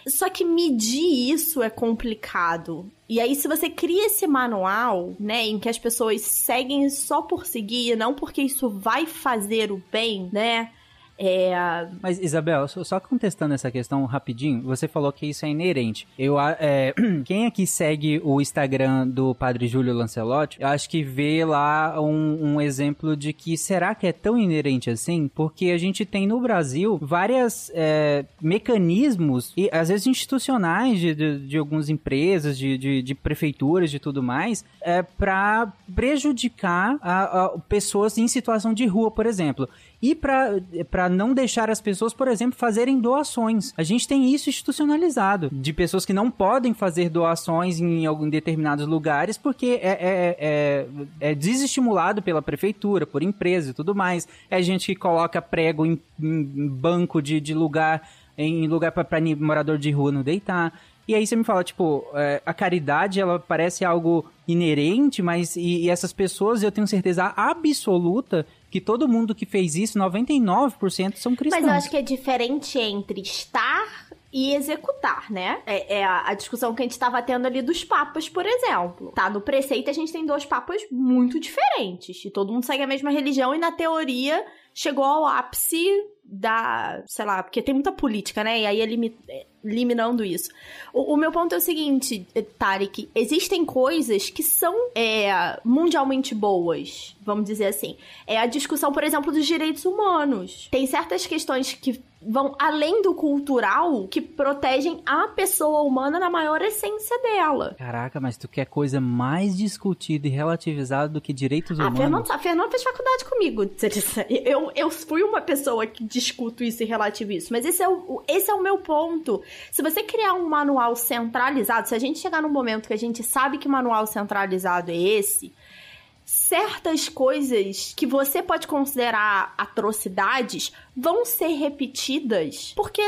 Só que medir isso é complicado. E aí, se você cria esse manual, né, em que as pessoas seguem só por seguir, não porque isso vai fazer o bem, né? É, Mas, Isabel, só, contestando essa questão rapidinho, você falou que isso é inerente. Eu, é, quem aqui segue o Instagram do Padre Júlio Lancelotti, eu acho que vê lá um, um exemplo de que será que é tão inerente assim? Porque a gente tem no Brasil várias é, mecanismos, e às vezes institucionais de, de, de algumas empresas, de, de, de prefeituras, de tudo mais, é, para prejudicar a- a- pessoas em situação de rua, por exemplo. E para não deixar as pessoas, por exemplo, fazerem doações. A gente tem isso institucionalizado. De pessoas que não podem fazer doações em, algum, determinados lugares porque é, é, é, é desestimulado pela prefeitura, por empresa e tudo mais. É gente que coloca prego em, em banco de, de lugar, em lugar para morador de rua não deitar. E aí você me fala, tipo, é, a caridade, ela parece algo inerente, mas e, e essas pessoas, eu tenho certeza absoluta que todo mundo que fez isso, 99% são cristãos. Mas eu acho que é diferente entre estar e executar, né? É, é a, a discussão que a gente tava tendo ali dos papas, por exemplo. Tá, no preceito a gente tem dois papas muito diferentes. E todo mundo segue a mesma religião e na teoria chegou ao ápice da, sei lá, porque tem muita política, né? E aí elimi- eliminando isso. O, o meu ponto é o seguinte, eh, Tarek, existem coisas que são é, mundialmente boas, vamos dizer assim. É a discussão, por exemplo, dos direitos humanos. Tem certas questões que vão além do cultural que protegem a pessoa humana na maior essência dela. Caraca, mas tu quer coisa mais discutida e relativizada do que direitos A humanos? Fernanda, a Fernanda fez faculdade comigo. Eu, eu fui uma pessoa que discuto isso e relativizo isso. Mas esse é, o, esse é o meu ponto. Se você criar um manual centralizado, se a gente chegar num momento que a gente sabe que manual centralizado é esse, certas coisas que você pode considerar atrocidades vão ser repetidas porque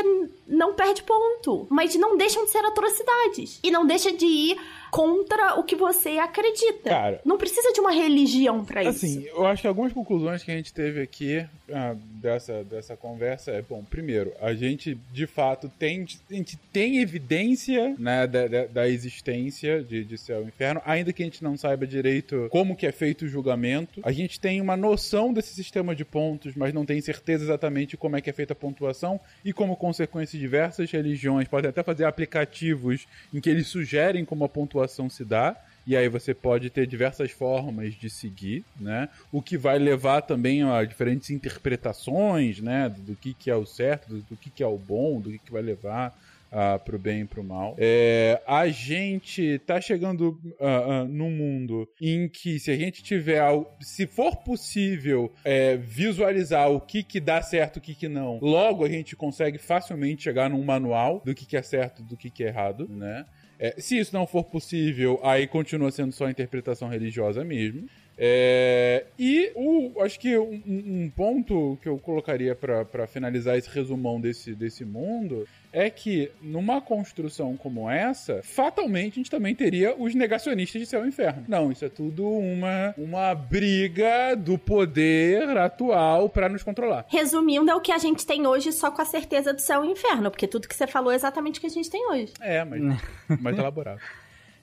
não perde ponto. Mas não deixam de ser atrocidades. E não deixa de ir contra o que você acredita. Cara. não precisa de uma religião pra isso. Assim, eu acho que algumas conclusões que a gente teve aqui ah, dessa, dessa conversa é, bom, primeiro, a gente de fato tem, a gente tem evidência né, da, da, da existência de, de céu e inferno, ainda que a gente não saiba direito como que é feito o julgamento. A gente tem uma noção desse sistema de pontos, mas não tem certeza exatamente como é que é feita a pontuação e como consequência diversas religiões podem até fazer aplicativos em que eles sugerem como a pontuação se dá. E aí você pode ter diversas formas de seguir, né? O que vai levar também a diferentes interpretações, né? Do que, que é o certo, do, que, que é o bom, do que, que vai levar uh, pro bem e pro mal. É, a gente tá chegando uh, uh, num mundo em que se a gente tiver, se for possível é, visualizar o que que dá certo, o que que não, logo a gente consegue facilmente chegar num manual do que que é certo, do que que é errado, né? É, se isso não for possível, aí continua sendo só interpretação religiosa mesmo. É, e o, acho que um, um ponto que eu colocaria para finalizar esse resumão desse, desse mundo é que numa construção como essa, fatalmente a gente também teria os negacionistas de céu e inferno. Não, isso é tudo uma, uma briga do poder atual para nos controlar. Resumindo, é o que a gente tem hoje só com a certeza do céu e inferno, porque tudo que você falou é exatamente o que a gente tem hoje. É, mas mais elaborado.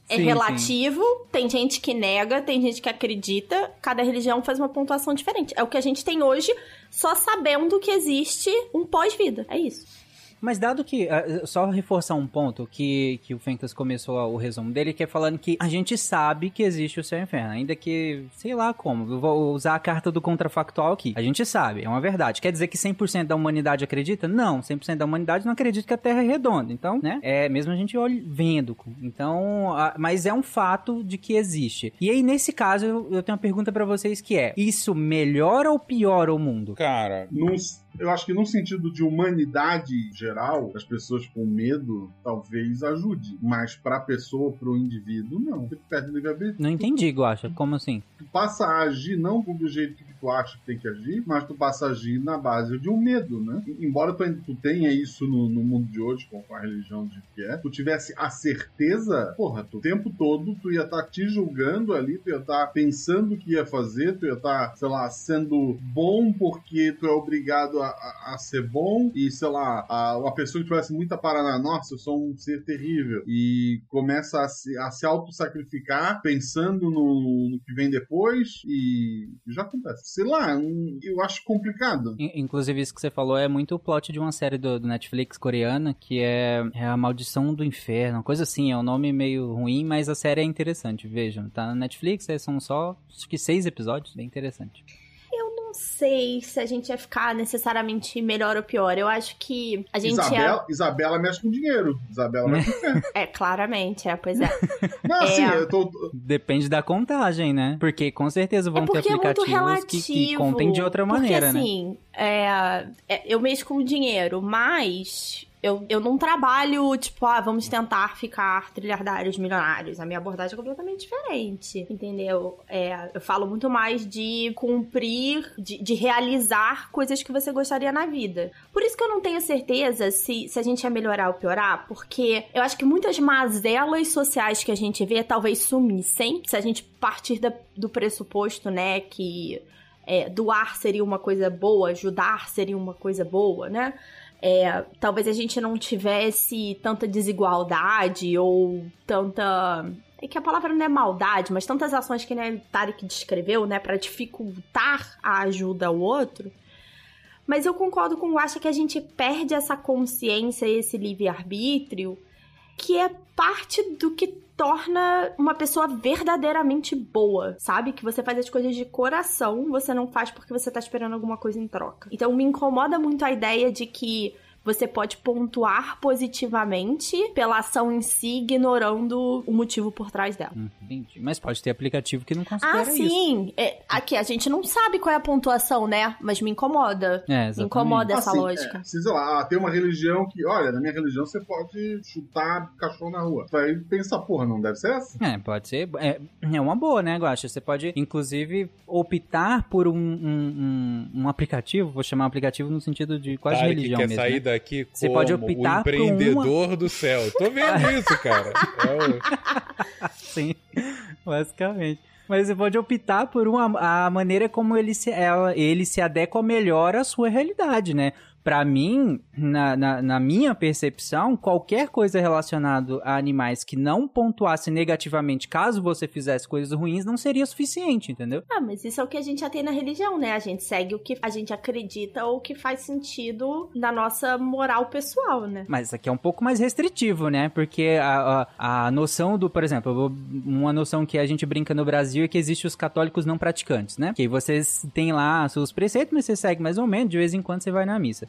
É Sim, relativo, tem gente que nega, tem gente que acredita, cada religião faz uma pontuação diferente. É o que a gente tem hoje, só sabendo que existe um pós-vida. É isso. Mas dado que, ah, só reforçar um ponto que, que o Fencas começou o resumo dele, que é falando que a gente sabe que existe o céu e o inferno, ainda que, sei lá como, vou usar a carta do contrafactual aqui. A gente sabe, é uma verdade. Quer dizer que 100% da humanidade acredita? Não, 100% da humanidade não acredita que a Terra é redonda. Então, né, é mesmo a gente olha, vendo. Então, mas é um fato de que existe. E aí, nesse caso, eu, eu tenho uma pergunta pra vocês que é, isso melhora ou piora o mundo? Cara, Num- eu acho que num sentido de humanidade geral, as pessoas com medo talvez ajude. Mas pra pessoa, pro indivíduo, não. Você perde livre-arbítrio. Não entendi, Guacha. Como assim? Tu passa a agir não do jeito que tu acha que tem que agir, mas tu passa a agir na base de um medo, né? Embora tu, tu tenha isso no, no mundo de hoje, com a religião de que é, tu tivesse a certeza, porra, tu, o tempo todo tu ia estar te julgando ali, tu ia estar pensando o que ia fazer, tu ia estar, sei lá, sendo bom porque tu é obrigado a, a- a ser bom e, sei lá, a, uma pessoa que tivesse muita parada, nossa, eu sou um ser terrível e começa a se, a se auto-sacrificar pensando no, no que vem depois e já acontece. Sei lá, um- eu acho complicado. In- Inclusive, isso que você falou é muito o plot de uma série do, do Netflix coreana, que é, é A Maldição do Inferno, coisa assim, é um nome meio ruim, mas a série é interessante, vejam. Tá na Netflix, é, são só, acho que seis episódios, bem interessante. Sei se a gente ia ficar necessariamente melhor ou pior. Eu acho que a gente Isabela, Isabela mexe com dinheiro. Isabela mexe com ia. É, claramente, é, pois é. Não, É. assim, eu tô. Depende da contagem, né? Porque com certeza vão É ter é aplicativos relativo. que, que contem de outra porque, maneira, né? assim, é, é, eu mexo com dinheiro, mas eu, eu não trabalho, tipo, ah, vamos tentar ficar trilhardários milionários. A minha abordagem é completamente diferente, entendeu? É, eu falo muito mais de cumprir, de, de realizar coisas que você gostaria na vida. Por isso que eu não tenho certeza se, se a gente ia melhorar ou piorar, porque eu acho que muitas mazelas sociais que a gente vê talvez sumissem, se a gente partir da- do pressuposto, né, que é, doar seria uma coisa boa, ajudar seria uma coisa boa, né? É, talvez a gente não tivesse tanta desigualdade ou tanta. É que a palavra não é maldade, mas tantas ações que né, Tarek descreveu, né, para dificultar a ajuda ao outro. Mas eu concordo com o Acha que a gente perde essa consciência, esse livre-arbítrio, que é parte do que torna uma pessoa verdadeiramente boa, sabe? Que você faz as coisas de coração, você não faz porque você tá esperando alguma coisa em troca. Então me incomoda muito a ideia de que você pode pontuar positivamente pela ação em si, ignorando o motivo por trás dela. Hum, entendi. Mas pode ter aplicativo que não considera Ah, isso. sim. É, aqui a gente não sabe qual é a pontuação, né? Mas me incomoda. É, me incomoda essa Assim, lógica. É, se, sei lá, ah, tem uma religião que, olha, na minha religião você pode chutar cachorro na rua. Vai pensar, porra, não deve ser essa? É, pode ser. É, é uma boa, né, Guaxa? Você pode, inclusive, optar por um, um, um- um aplicativo, vou chamar aplicativo no sentido de quase Tarek religião quer mesmo. sair né? Você como pode o optar por empreendedor do céu. Tô vendo isso, cara. É o- Sim, basicamente. Mas você pode optar por uma, a maneira como ele se, ela, ele se adequa melhor à sua realidade, né? Pra mim, na, na, na minha percepção, qualquer coisa relacionada a animais que não pontuasse negativamente caso você fizesse coisas ruins não seria suficiente, entendeu? Ah, mas isso é o que a gente já tem na religião, né? A gente segue o que a gente acredita ou o que faz sentido na nossa moral pessoal, né? Mas isso aqui é um pouco mais restritivo, né? Porque a, a, a noção do, por exemplo, uma noção que a gente brinca no Brasil é que existe os católicos não praticantes, né? Que vocês têm lá seus preceitos, mas você segue mais ou menos, de vez em quando você vai na missa.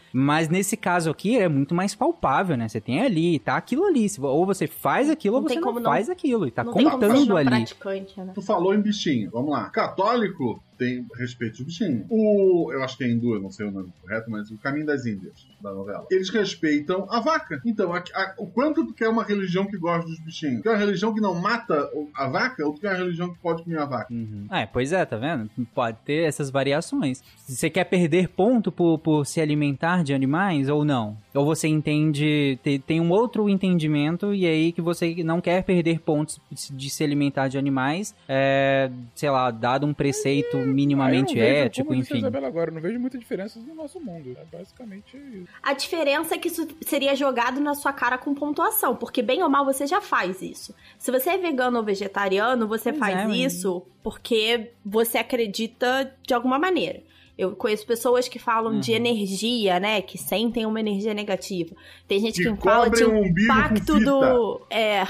Mas nesse caso aqui é muito mais palpável, né? Você tem ali, tá aquilo ali. Se- Ou você faz aquilo ou Não você tem não não- faz aquilo. E tá não tem como ser contando ali. praticante, né? Tu falou em bichinho, vamos lá. Católico tem respeito aos bichinhos. O, eu acho que é hindu, eu não sei o nome correto, mas o Caminho das Índias, da novela. Eles respeitam a vaca. Então, a- a- o quanto tu quer uma religião que gosta dos bichinhos? Quer uma religião que não mata a vaca ou tu quer uma religião que pode comer a vaca? É, pois é, tá vendo? Pode ter essas variações. Você quer perder ponto por, por se alimentar de animais ou não? Ou você entende, te- tem um outro entendimento e aí que você não quer perder pontos de se alimentar de animais, é, sei lá, dado um preceito minimamente Ah, eu não vejo, ético, como disse a enfim. Isabela agora, eu não vejo muita diferença no nosso mundo. É basicamente isso. A diferença é que isso seria jogado na sua cara com pontuação, porque bem ou mal você já faz isso. Se você é vegano ou vegetariano, você Pois faz é, isso porque você acredita de alguma maneira. Eu conheço pessoas que falam de Uhum. energia, né? Que sentem uma energia negativa. Tem gente Que que, fala de impacto do. É.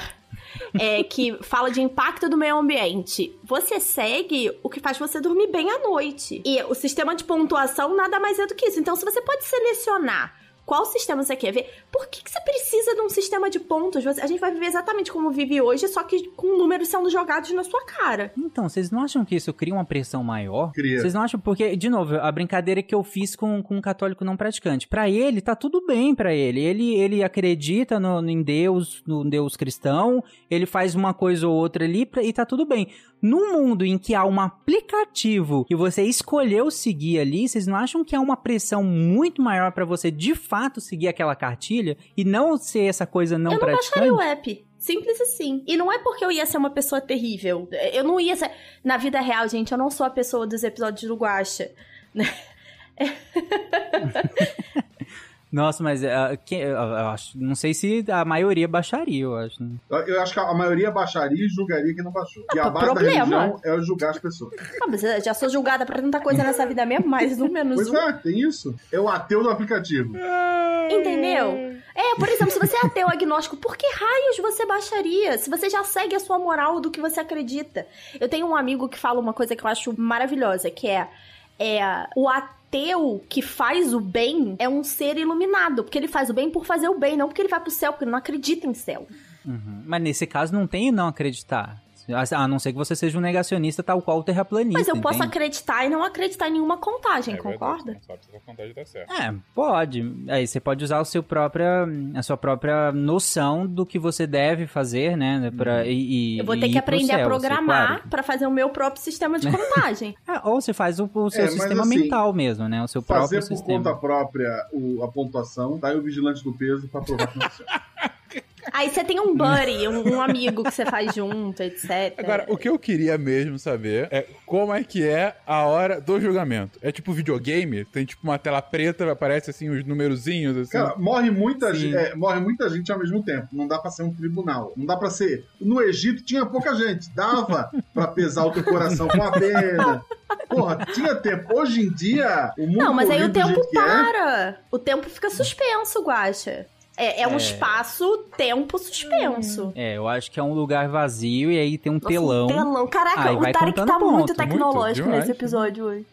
é, que fala de impacto do meio ambiente. Você segue o que faz você dormir bem à noite. E o sistema de pontuação nada mais é do que isso. Então, se você pode selecionar qual sistema você quer ver, por que, que você precisa de um sistema de pontos? Você- a gente vai viver exatamente como vive hoje, só que com números sendo jogados na sua cara. Então, vocês não acham que isso cria uma pressão maior? Cria. Vocês não acham? Porque, de novo, a brincadeira que eu fiz com, com um católico não praticante. Pra ele, tá tudo bem pra ele. Ele, ele acredita no, em Deus, no Deus cristão, ele faz uma coisa ou outra ali pra- e tá tudo bem. Num mundo em que há um aplicativo que você escolheu seguir ali, vocês não acham que há uma pressão muito maior pra você de fato seguir aquela cartilha e não ser essa coisa não eu não praticante? baixaria o app. Simples assim. E não é porque eu ia ser uma pessoa terrível. Eu não ia ser. Na vida real, gente, eu não sou a pessoa dos episódios do Guacha. Nossa, mas uh, que, eu acho, não sei se a maioria baixaria, eu acho. né? Eu, eu acho que a maioria baixaria e julgaria quem não baixou. E a Não, base da problema. religião é julgar as pessoas. Ah, mas eu já sou julgada pra tanta coisa nessa vida mesmo, mais um, menos Pois um. é, tem isso. É o ateu do aplicativo. Entendeu? É, por exemplo, se você é ateu agnóstico, por que raios você baixaria? Se você já segue a sua moral do que você acredita. Eu tenho um amigo que fala uma coisa que eu acho maravilhosa, que é, é o ateu que faz o bem é um ser iluminado, porque ele faz o bem por fazer o bem, não porque ele vai pro céu, porque ele não acredita em céu. Uhum. Mas nesse caso não tem não acreditar. A não ser que você seja um negacionista tal qual o terraplanista. Mas eu posso entende? acreditar e não acreditar em nenhuma contagem, É verdade, concorda? não sabe se essa contagem tá certa. É, pode. Aí você pode usar o seu própria, a sua própria noção do que você deve fazer, né? Pra, e, e- Eu vou ter que aprender a céu, programar claro. pra fazer o meu próprio sistema de contagem. É, ou você faz o, o seu É, sistema assim, mental mesmo, né? O seu Fazer próprio por sistema. conta própria o- a pontuação, tá aí o vigilante do peso pra provar que não. Aí você tem um buddy, um, um amigo que você faz junto, etc. Agora, o que eu queria mesmo saber é como é que é a hora do julgamento. É tipo videogame? Tem tipo uma tela preta, aparece assim os numerozinhos, assim. Cara, morre muita, gente, é, morre muita gente ao mesmo tempo. Não dá pra ser um tribunal. Não dá pra ser. No Egito tinha pouca gente. Dava pra pesar o teu coração com a pena. Porra, tinha tempo. Hoje em dia, o mundo Não, mas aí o tempo é, para. O tempo fica suspenso, Guaxa. É, é um É. espaço-tempo suspenso. É, eu acho que é um lugar vazio e aí tem um Nossa, telão. Um telão. Caraca, Aí o Tarek tá muito ponto. tecnológico Muito, nesse episódio hoje.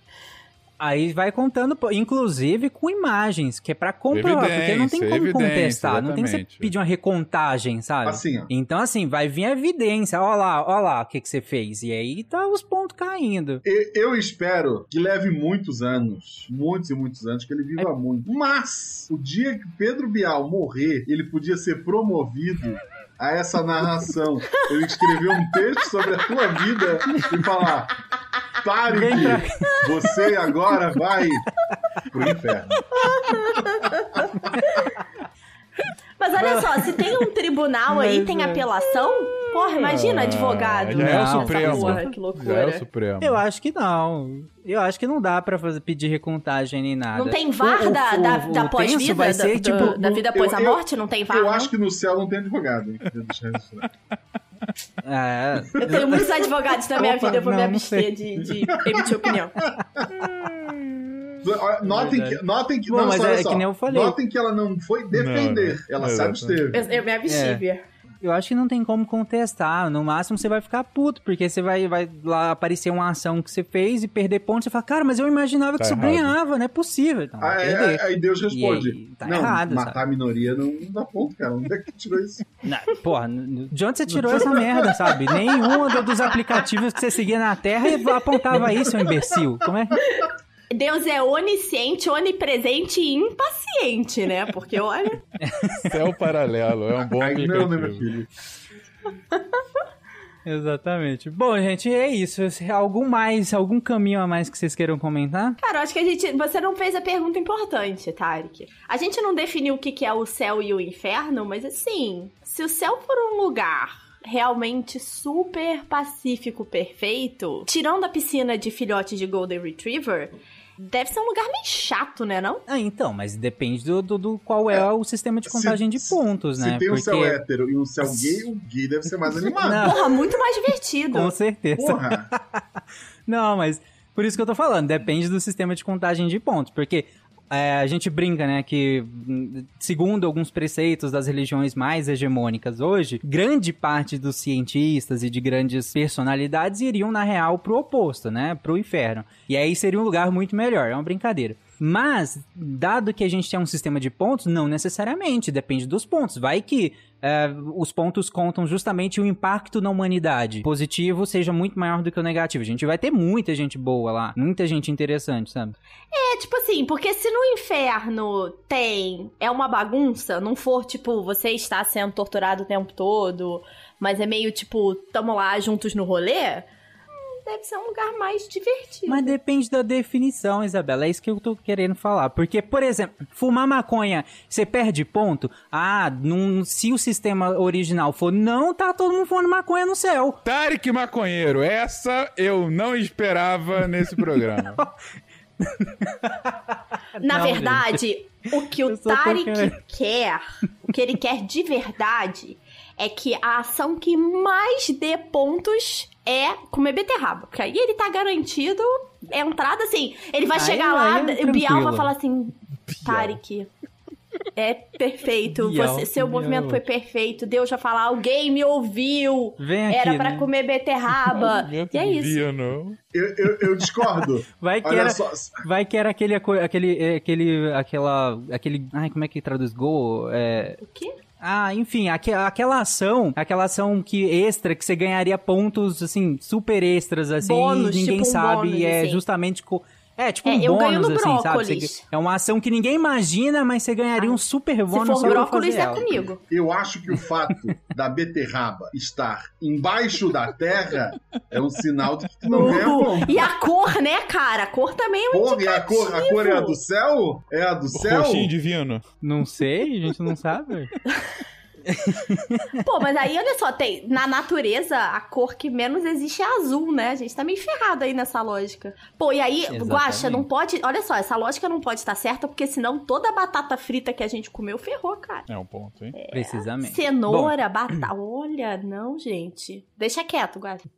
Aí vai contando, inclusive com imagens, que é pra comprovar, porque não tem Evidência, como evidência, contestar, não tem que você pedir uma recontagem, sabe? Assim, ó. Então, assim, vai vir a evidência, ó lá, ó lá o que, que você fez. E aí tá os pontos caindo. E- Eu espero que leve muitos anos, muitos e muitos anos, que ele viva muito. Mas, o dia que Pedro Bial morrer, ele podia ser promovido a essa narração. Ele escreveu um texto sobre a tua vida e falar: pra Tarek, você agora vai pro inferno. Mas olha só, se tem um tribunal aí, tem é. apelação, porra, imagina advogado. Já é o Supremo. Porra, que Já é o loucura. Supremo. Eu acho que não. Eu acho que não dá pra fazer, pedir recontagem nem nada. Não tem VAR O- o- da, da, o- da o tenso pós-vida? vai Da, ser, do- tipo, da vida após eu- a eu- morte? Não tem VAR, Eu não? acho que no céu não tem advogado. hein? Eu. É, Eu tenho muitos advogados na minha Opa, vida, eu vou me não, não abster de, de emitir opinião. Olha, Notem que, notem que, Bom, não, mas é só, que nem eu falei. notem que ela não foi defender, Não, ela não, se absteve. Eu, eu me abstive. eu acho que não tem como contestar. No máximo você vai ficar puto, porque você vai, vai lá aparecer uma ação que você fez e perder pontos. Você fala, cara, mas eu imaginava Tá que isso errado. ganhava, não é possível. Então, vai Aí, perder. aí- aí Deus responde: aí, tá Não, errado, matar sabe? a minoria não, não dá ponto, cara. Onde é que tirou isso? Não, porra, de onde você tirou essa merda, sabe? Nenhum do- dos aplicativos que você seguia na Terra apontava isso, seu imbecil. Como é? Deus é onisciente, onipresente e impaciente, né? Porque, olha... Céu paralelo, é um bom Aí não, né, meu aplicativo. filho? Exatamente. Bom, gente, é isso. Algum mais, algum caminho a mais que vocês queiram comentar? Cara, eu acho que a gente... Você não fez a pergunta importante, Tarek. A gente não definiu o que que é o céu e o inferno, mas assim... Se o céu for um lugar realmente super pacífico, perfeito, tirando a piscina de filhotes de Golden Retriever, deve ser um lugar meio chato, né, não? Ah, então, mas depende do, do, do qual é, o sistema de contagem de pontos, Se né? tem um Porque, céu hétero e um céu gay, o gay deve ser mais animado. Não. Porra, muito mais divertido. com certeza. Porra! Não, mas por isso que eu tô falando, depende do sistema de contagem de pontos, porque é, a gente brinca, né, que hum, segundo alguns preceitos das religiões mais hegemônicas hoje, grande parte dos cientistas e de grandes personalidades iriam, na real, pro oposto, né, pro inferno. E aí seria um lugar muito melhor, é uma brincadeira. Mas, dado que a gente tem um sistema de pontos, não necessariamente, depende dos pontos. Vai que é, os pontos contam justamente o impacto na humanidade. Positivo seja muito maior do que o negativo. A gente vai ter muita gente boa lá, muita gente interessante, sabe? É, tipo assim, porque se no inferno tem. É uma bagunça, não for tipo, você está sendo torturado o tempo todo, mas é meio tipo, tamo lá juntos no rolê. Deve ser um lugar mais divertido. Mas depende da definição, Isabela. É isso que eu tô querendo falar. Porque, por exemplo, fumar maconha, você perde ponto? Ah, num- se o sistema original for não, tá todo mundo fumando maconha no céu. Tarek Maconheiro, essa eu não esperava nesse programa. Na Não, verdade, o que o Tarek quer, o que ele quer de verdade, é que a ação que mais dê pontos é comer beterraba. Porque aí ele tá garantido entrada assim. Ele vai Aí- chegar lá, aí é o Bial vai falar assim: Tarek. É perfeito. Bial, Você, seu Bial. movimento foi perfeito. Deus vai falar, alguém me ouviu. Vem aqui, Era pra né? comer beterraba. e é isso. não. Eu, eu, eu discordo. Vai que Olha era, só. vai que era aquele, aquele, é, aquele, aquela, aquele, ai, como é que traduz gol? É... O quê? Ah, enfim, aque- aquela ação, aquela ação que extra, que você ganharia pontos, assim, super extras, assim, Bônus, ninguém tipo um sabe, bônus, é assim. justamente... Co... É, tipo É, um eu ganho bônus, no assim, sabe? brócolis. Você- é uma ação que ninguém imagina, mas você ganharia um super Se bônus for só brócolis, fazer é ela. comigo. Eu acho que o fato da beterraba estar embaixo da terra é um sinal de que não ganha ponto. E a cor, né, cara? A cor também é um Porra, e a cor, a cor é a do céu? É a do céu? Roxinho divino. Não sei, a gente não sabe. Pô, mas aí, olha só, tem, na natureza, a cor que menos existe é azul, né? A gente tá meio ferrado aí nessa lógica. Pô, e aí, Exatamente. Guaxa, não pode. Olha só, essa lógica não pode estar certa, porque senão toda a batata frita que a gente comeu ferrou, cara. É um ponto, hein? Precisamente. Cenoura, batata. Olha, não, gente. Deixa quieto, Guaxa.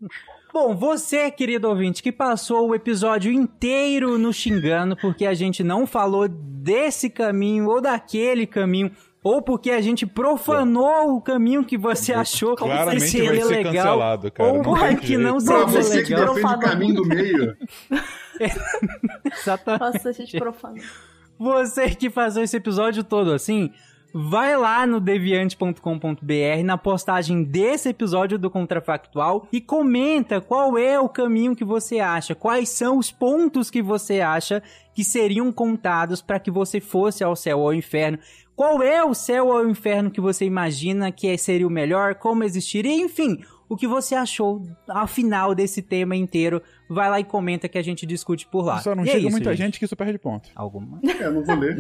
Bom, você, querido ouvinte, que passou o episódio inteiro nos xingando porque a gente não falou desse caminho ou daquele caminho, ou porque a gente profanou o caminho que você achou que Claramente seria vai ser legal, cancelado, cara, ou não que não Pra seria você que legal. defende o caminho do meio. Exatamente. Nossa, a gente profanou. Você que faz esse episódio todo assim, vai lá no deviante.com.br na postagem desse episódio do Contrafactual e comenta qual é o caminho que você acha, quais são os pontos que você acha que seriam contados para que você fosse ao céu ou ao inferno. Qual é o céu ou o inferno que você imagina que seria o melhor, como existiria, enfim, o que você achou ao final desse tema inteiro. Vai lá e comenta que a gente discute por lá. Só não E é chega isso, muita gente que isso perde ponto. Alguma? É, eu não vou ler.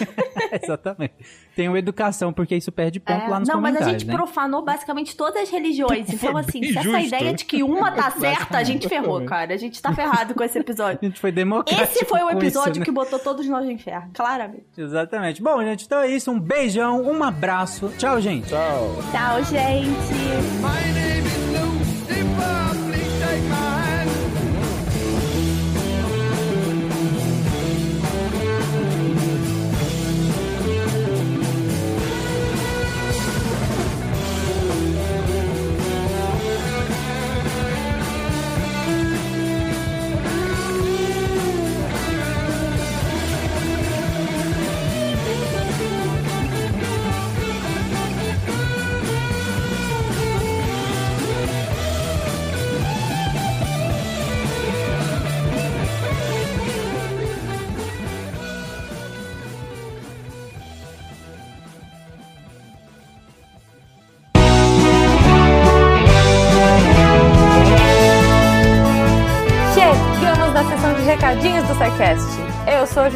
Exatamente. Tem o educação, porque isso perde ponto É, lá nos não, mas a comentários, gente né? profanou basicamente todas as religiões. Então, assim, se essa ideia de que uma tá certa, a gente ferrou, cara. A gente tá ferrado com esse episódio. A gente foi democrático Esse foi o com isso, episódio né? que botou todos nós no inferno, claramente. Exatamente. Bom, gente, então é isso. Um beijão, um abraço. Tchau, gente. Tchau. Tchau, gente. Chegamos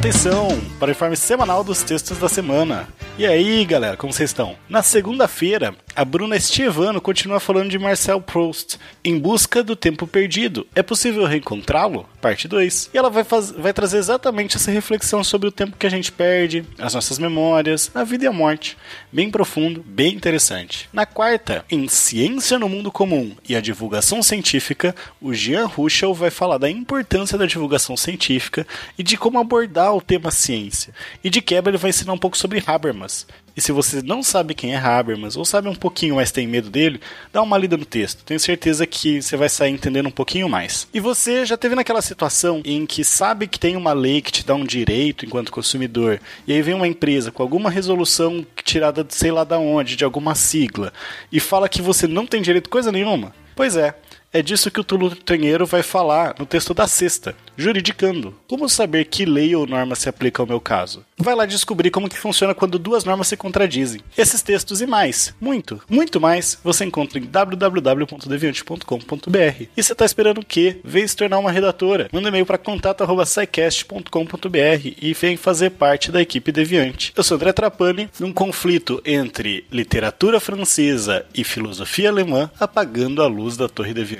Atenção para o informe semanal dos textos da semana. E aí, galera, como vocês estão? Na segunda-feira, a Bruna Estevano continua falando de Marcel Proust, Em Busca do Tempo Perdido. É possível reencontrá-lo? Parte 2. E ela vai, faz- vai trazer exatamente essa reflexão sobre o tempo que a gente perde, as nossas memórias, a vida e a morte. Bem profundo, bem interessante. Na quarta, em Ciência no Mundo Comum e a Divulgação Científica, o Jean Ruschel vai falar da importância da divulgação científica e de como abordar o tema ciência. E de quebra ele vai ensinar um pouco sobre Habermas. E se você não sabe quem é Habermas, ou sabe um pouquinho, mas tem medo dele, dá uma lida no texto. Tenho certeza que você vai sair entendendo um pouquinho mais. E você já teve naquela situação em que sabe que tem uma lei que te dá um direito enquanto consumidor, e aí vem uma empresa com alguma resolução tirada de sei lá da onde, de alguma sigla, e fala que você não tem direito coisa nenhuma? Pois é, é disso que o Tulu Tanheiro vai falar no texto da sexta, juridicando. Como saber que lei ou norma se aplica ao meu caso? Vai lá descobrir como que funciona quando duas normas se contradizem. Esses textos e mais, muito, muito mais, você encontra em www.deviante.com.br. E você tá esperando o quê? Vem se tornar uma redatora. Manda um e-mail para contato@scicast.com.br e vem fazer parte da equipe Deviante. Eu sou André Trapani, num conflito entre literatura francesa e filosofia alemã, apagando a luz da Torre Deviante.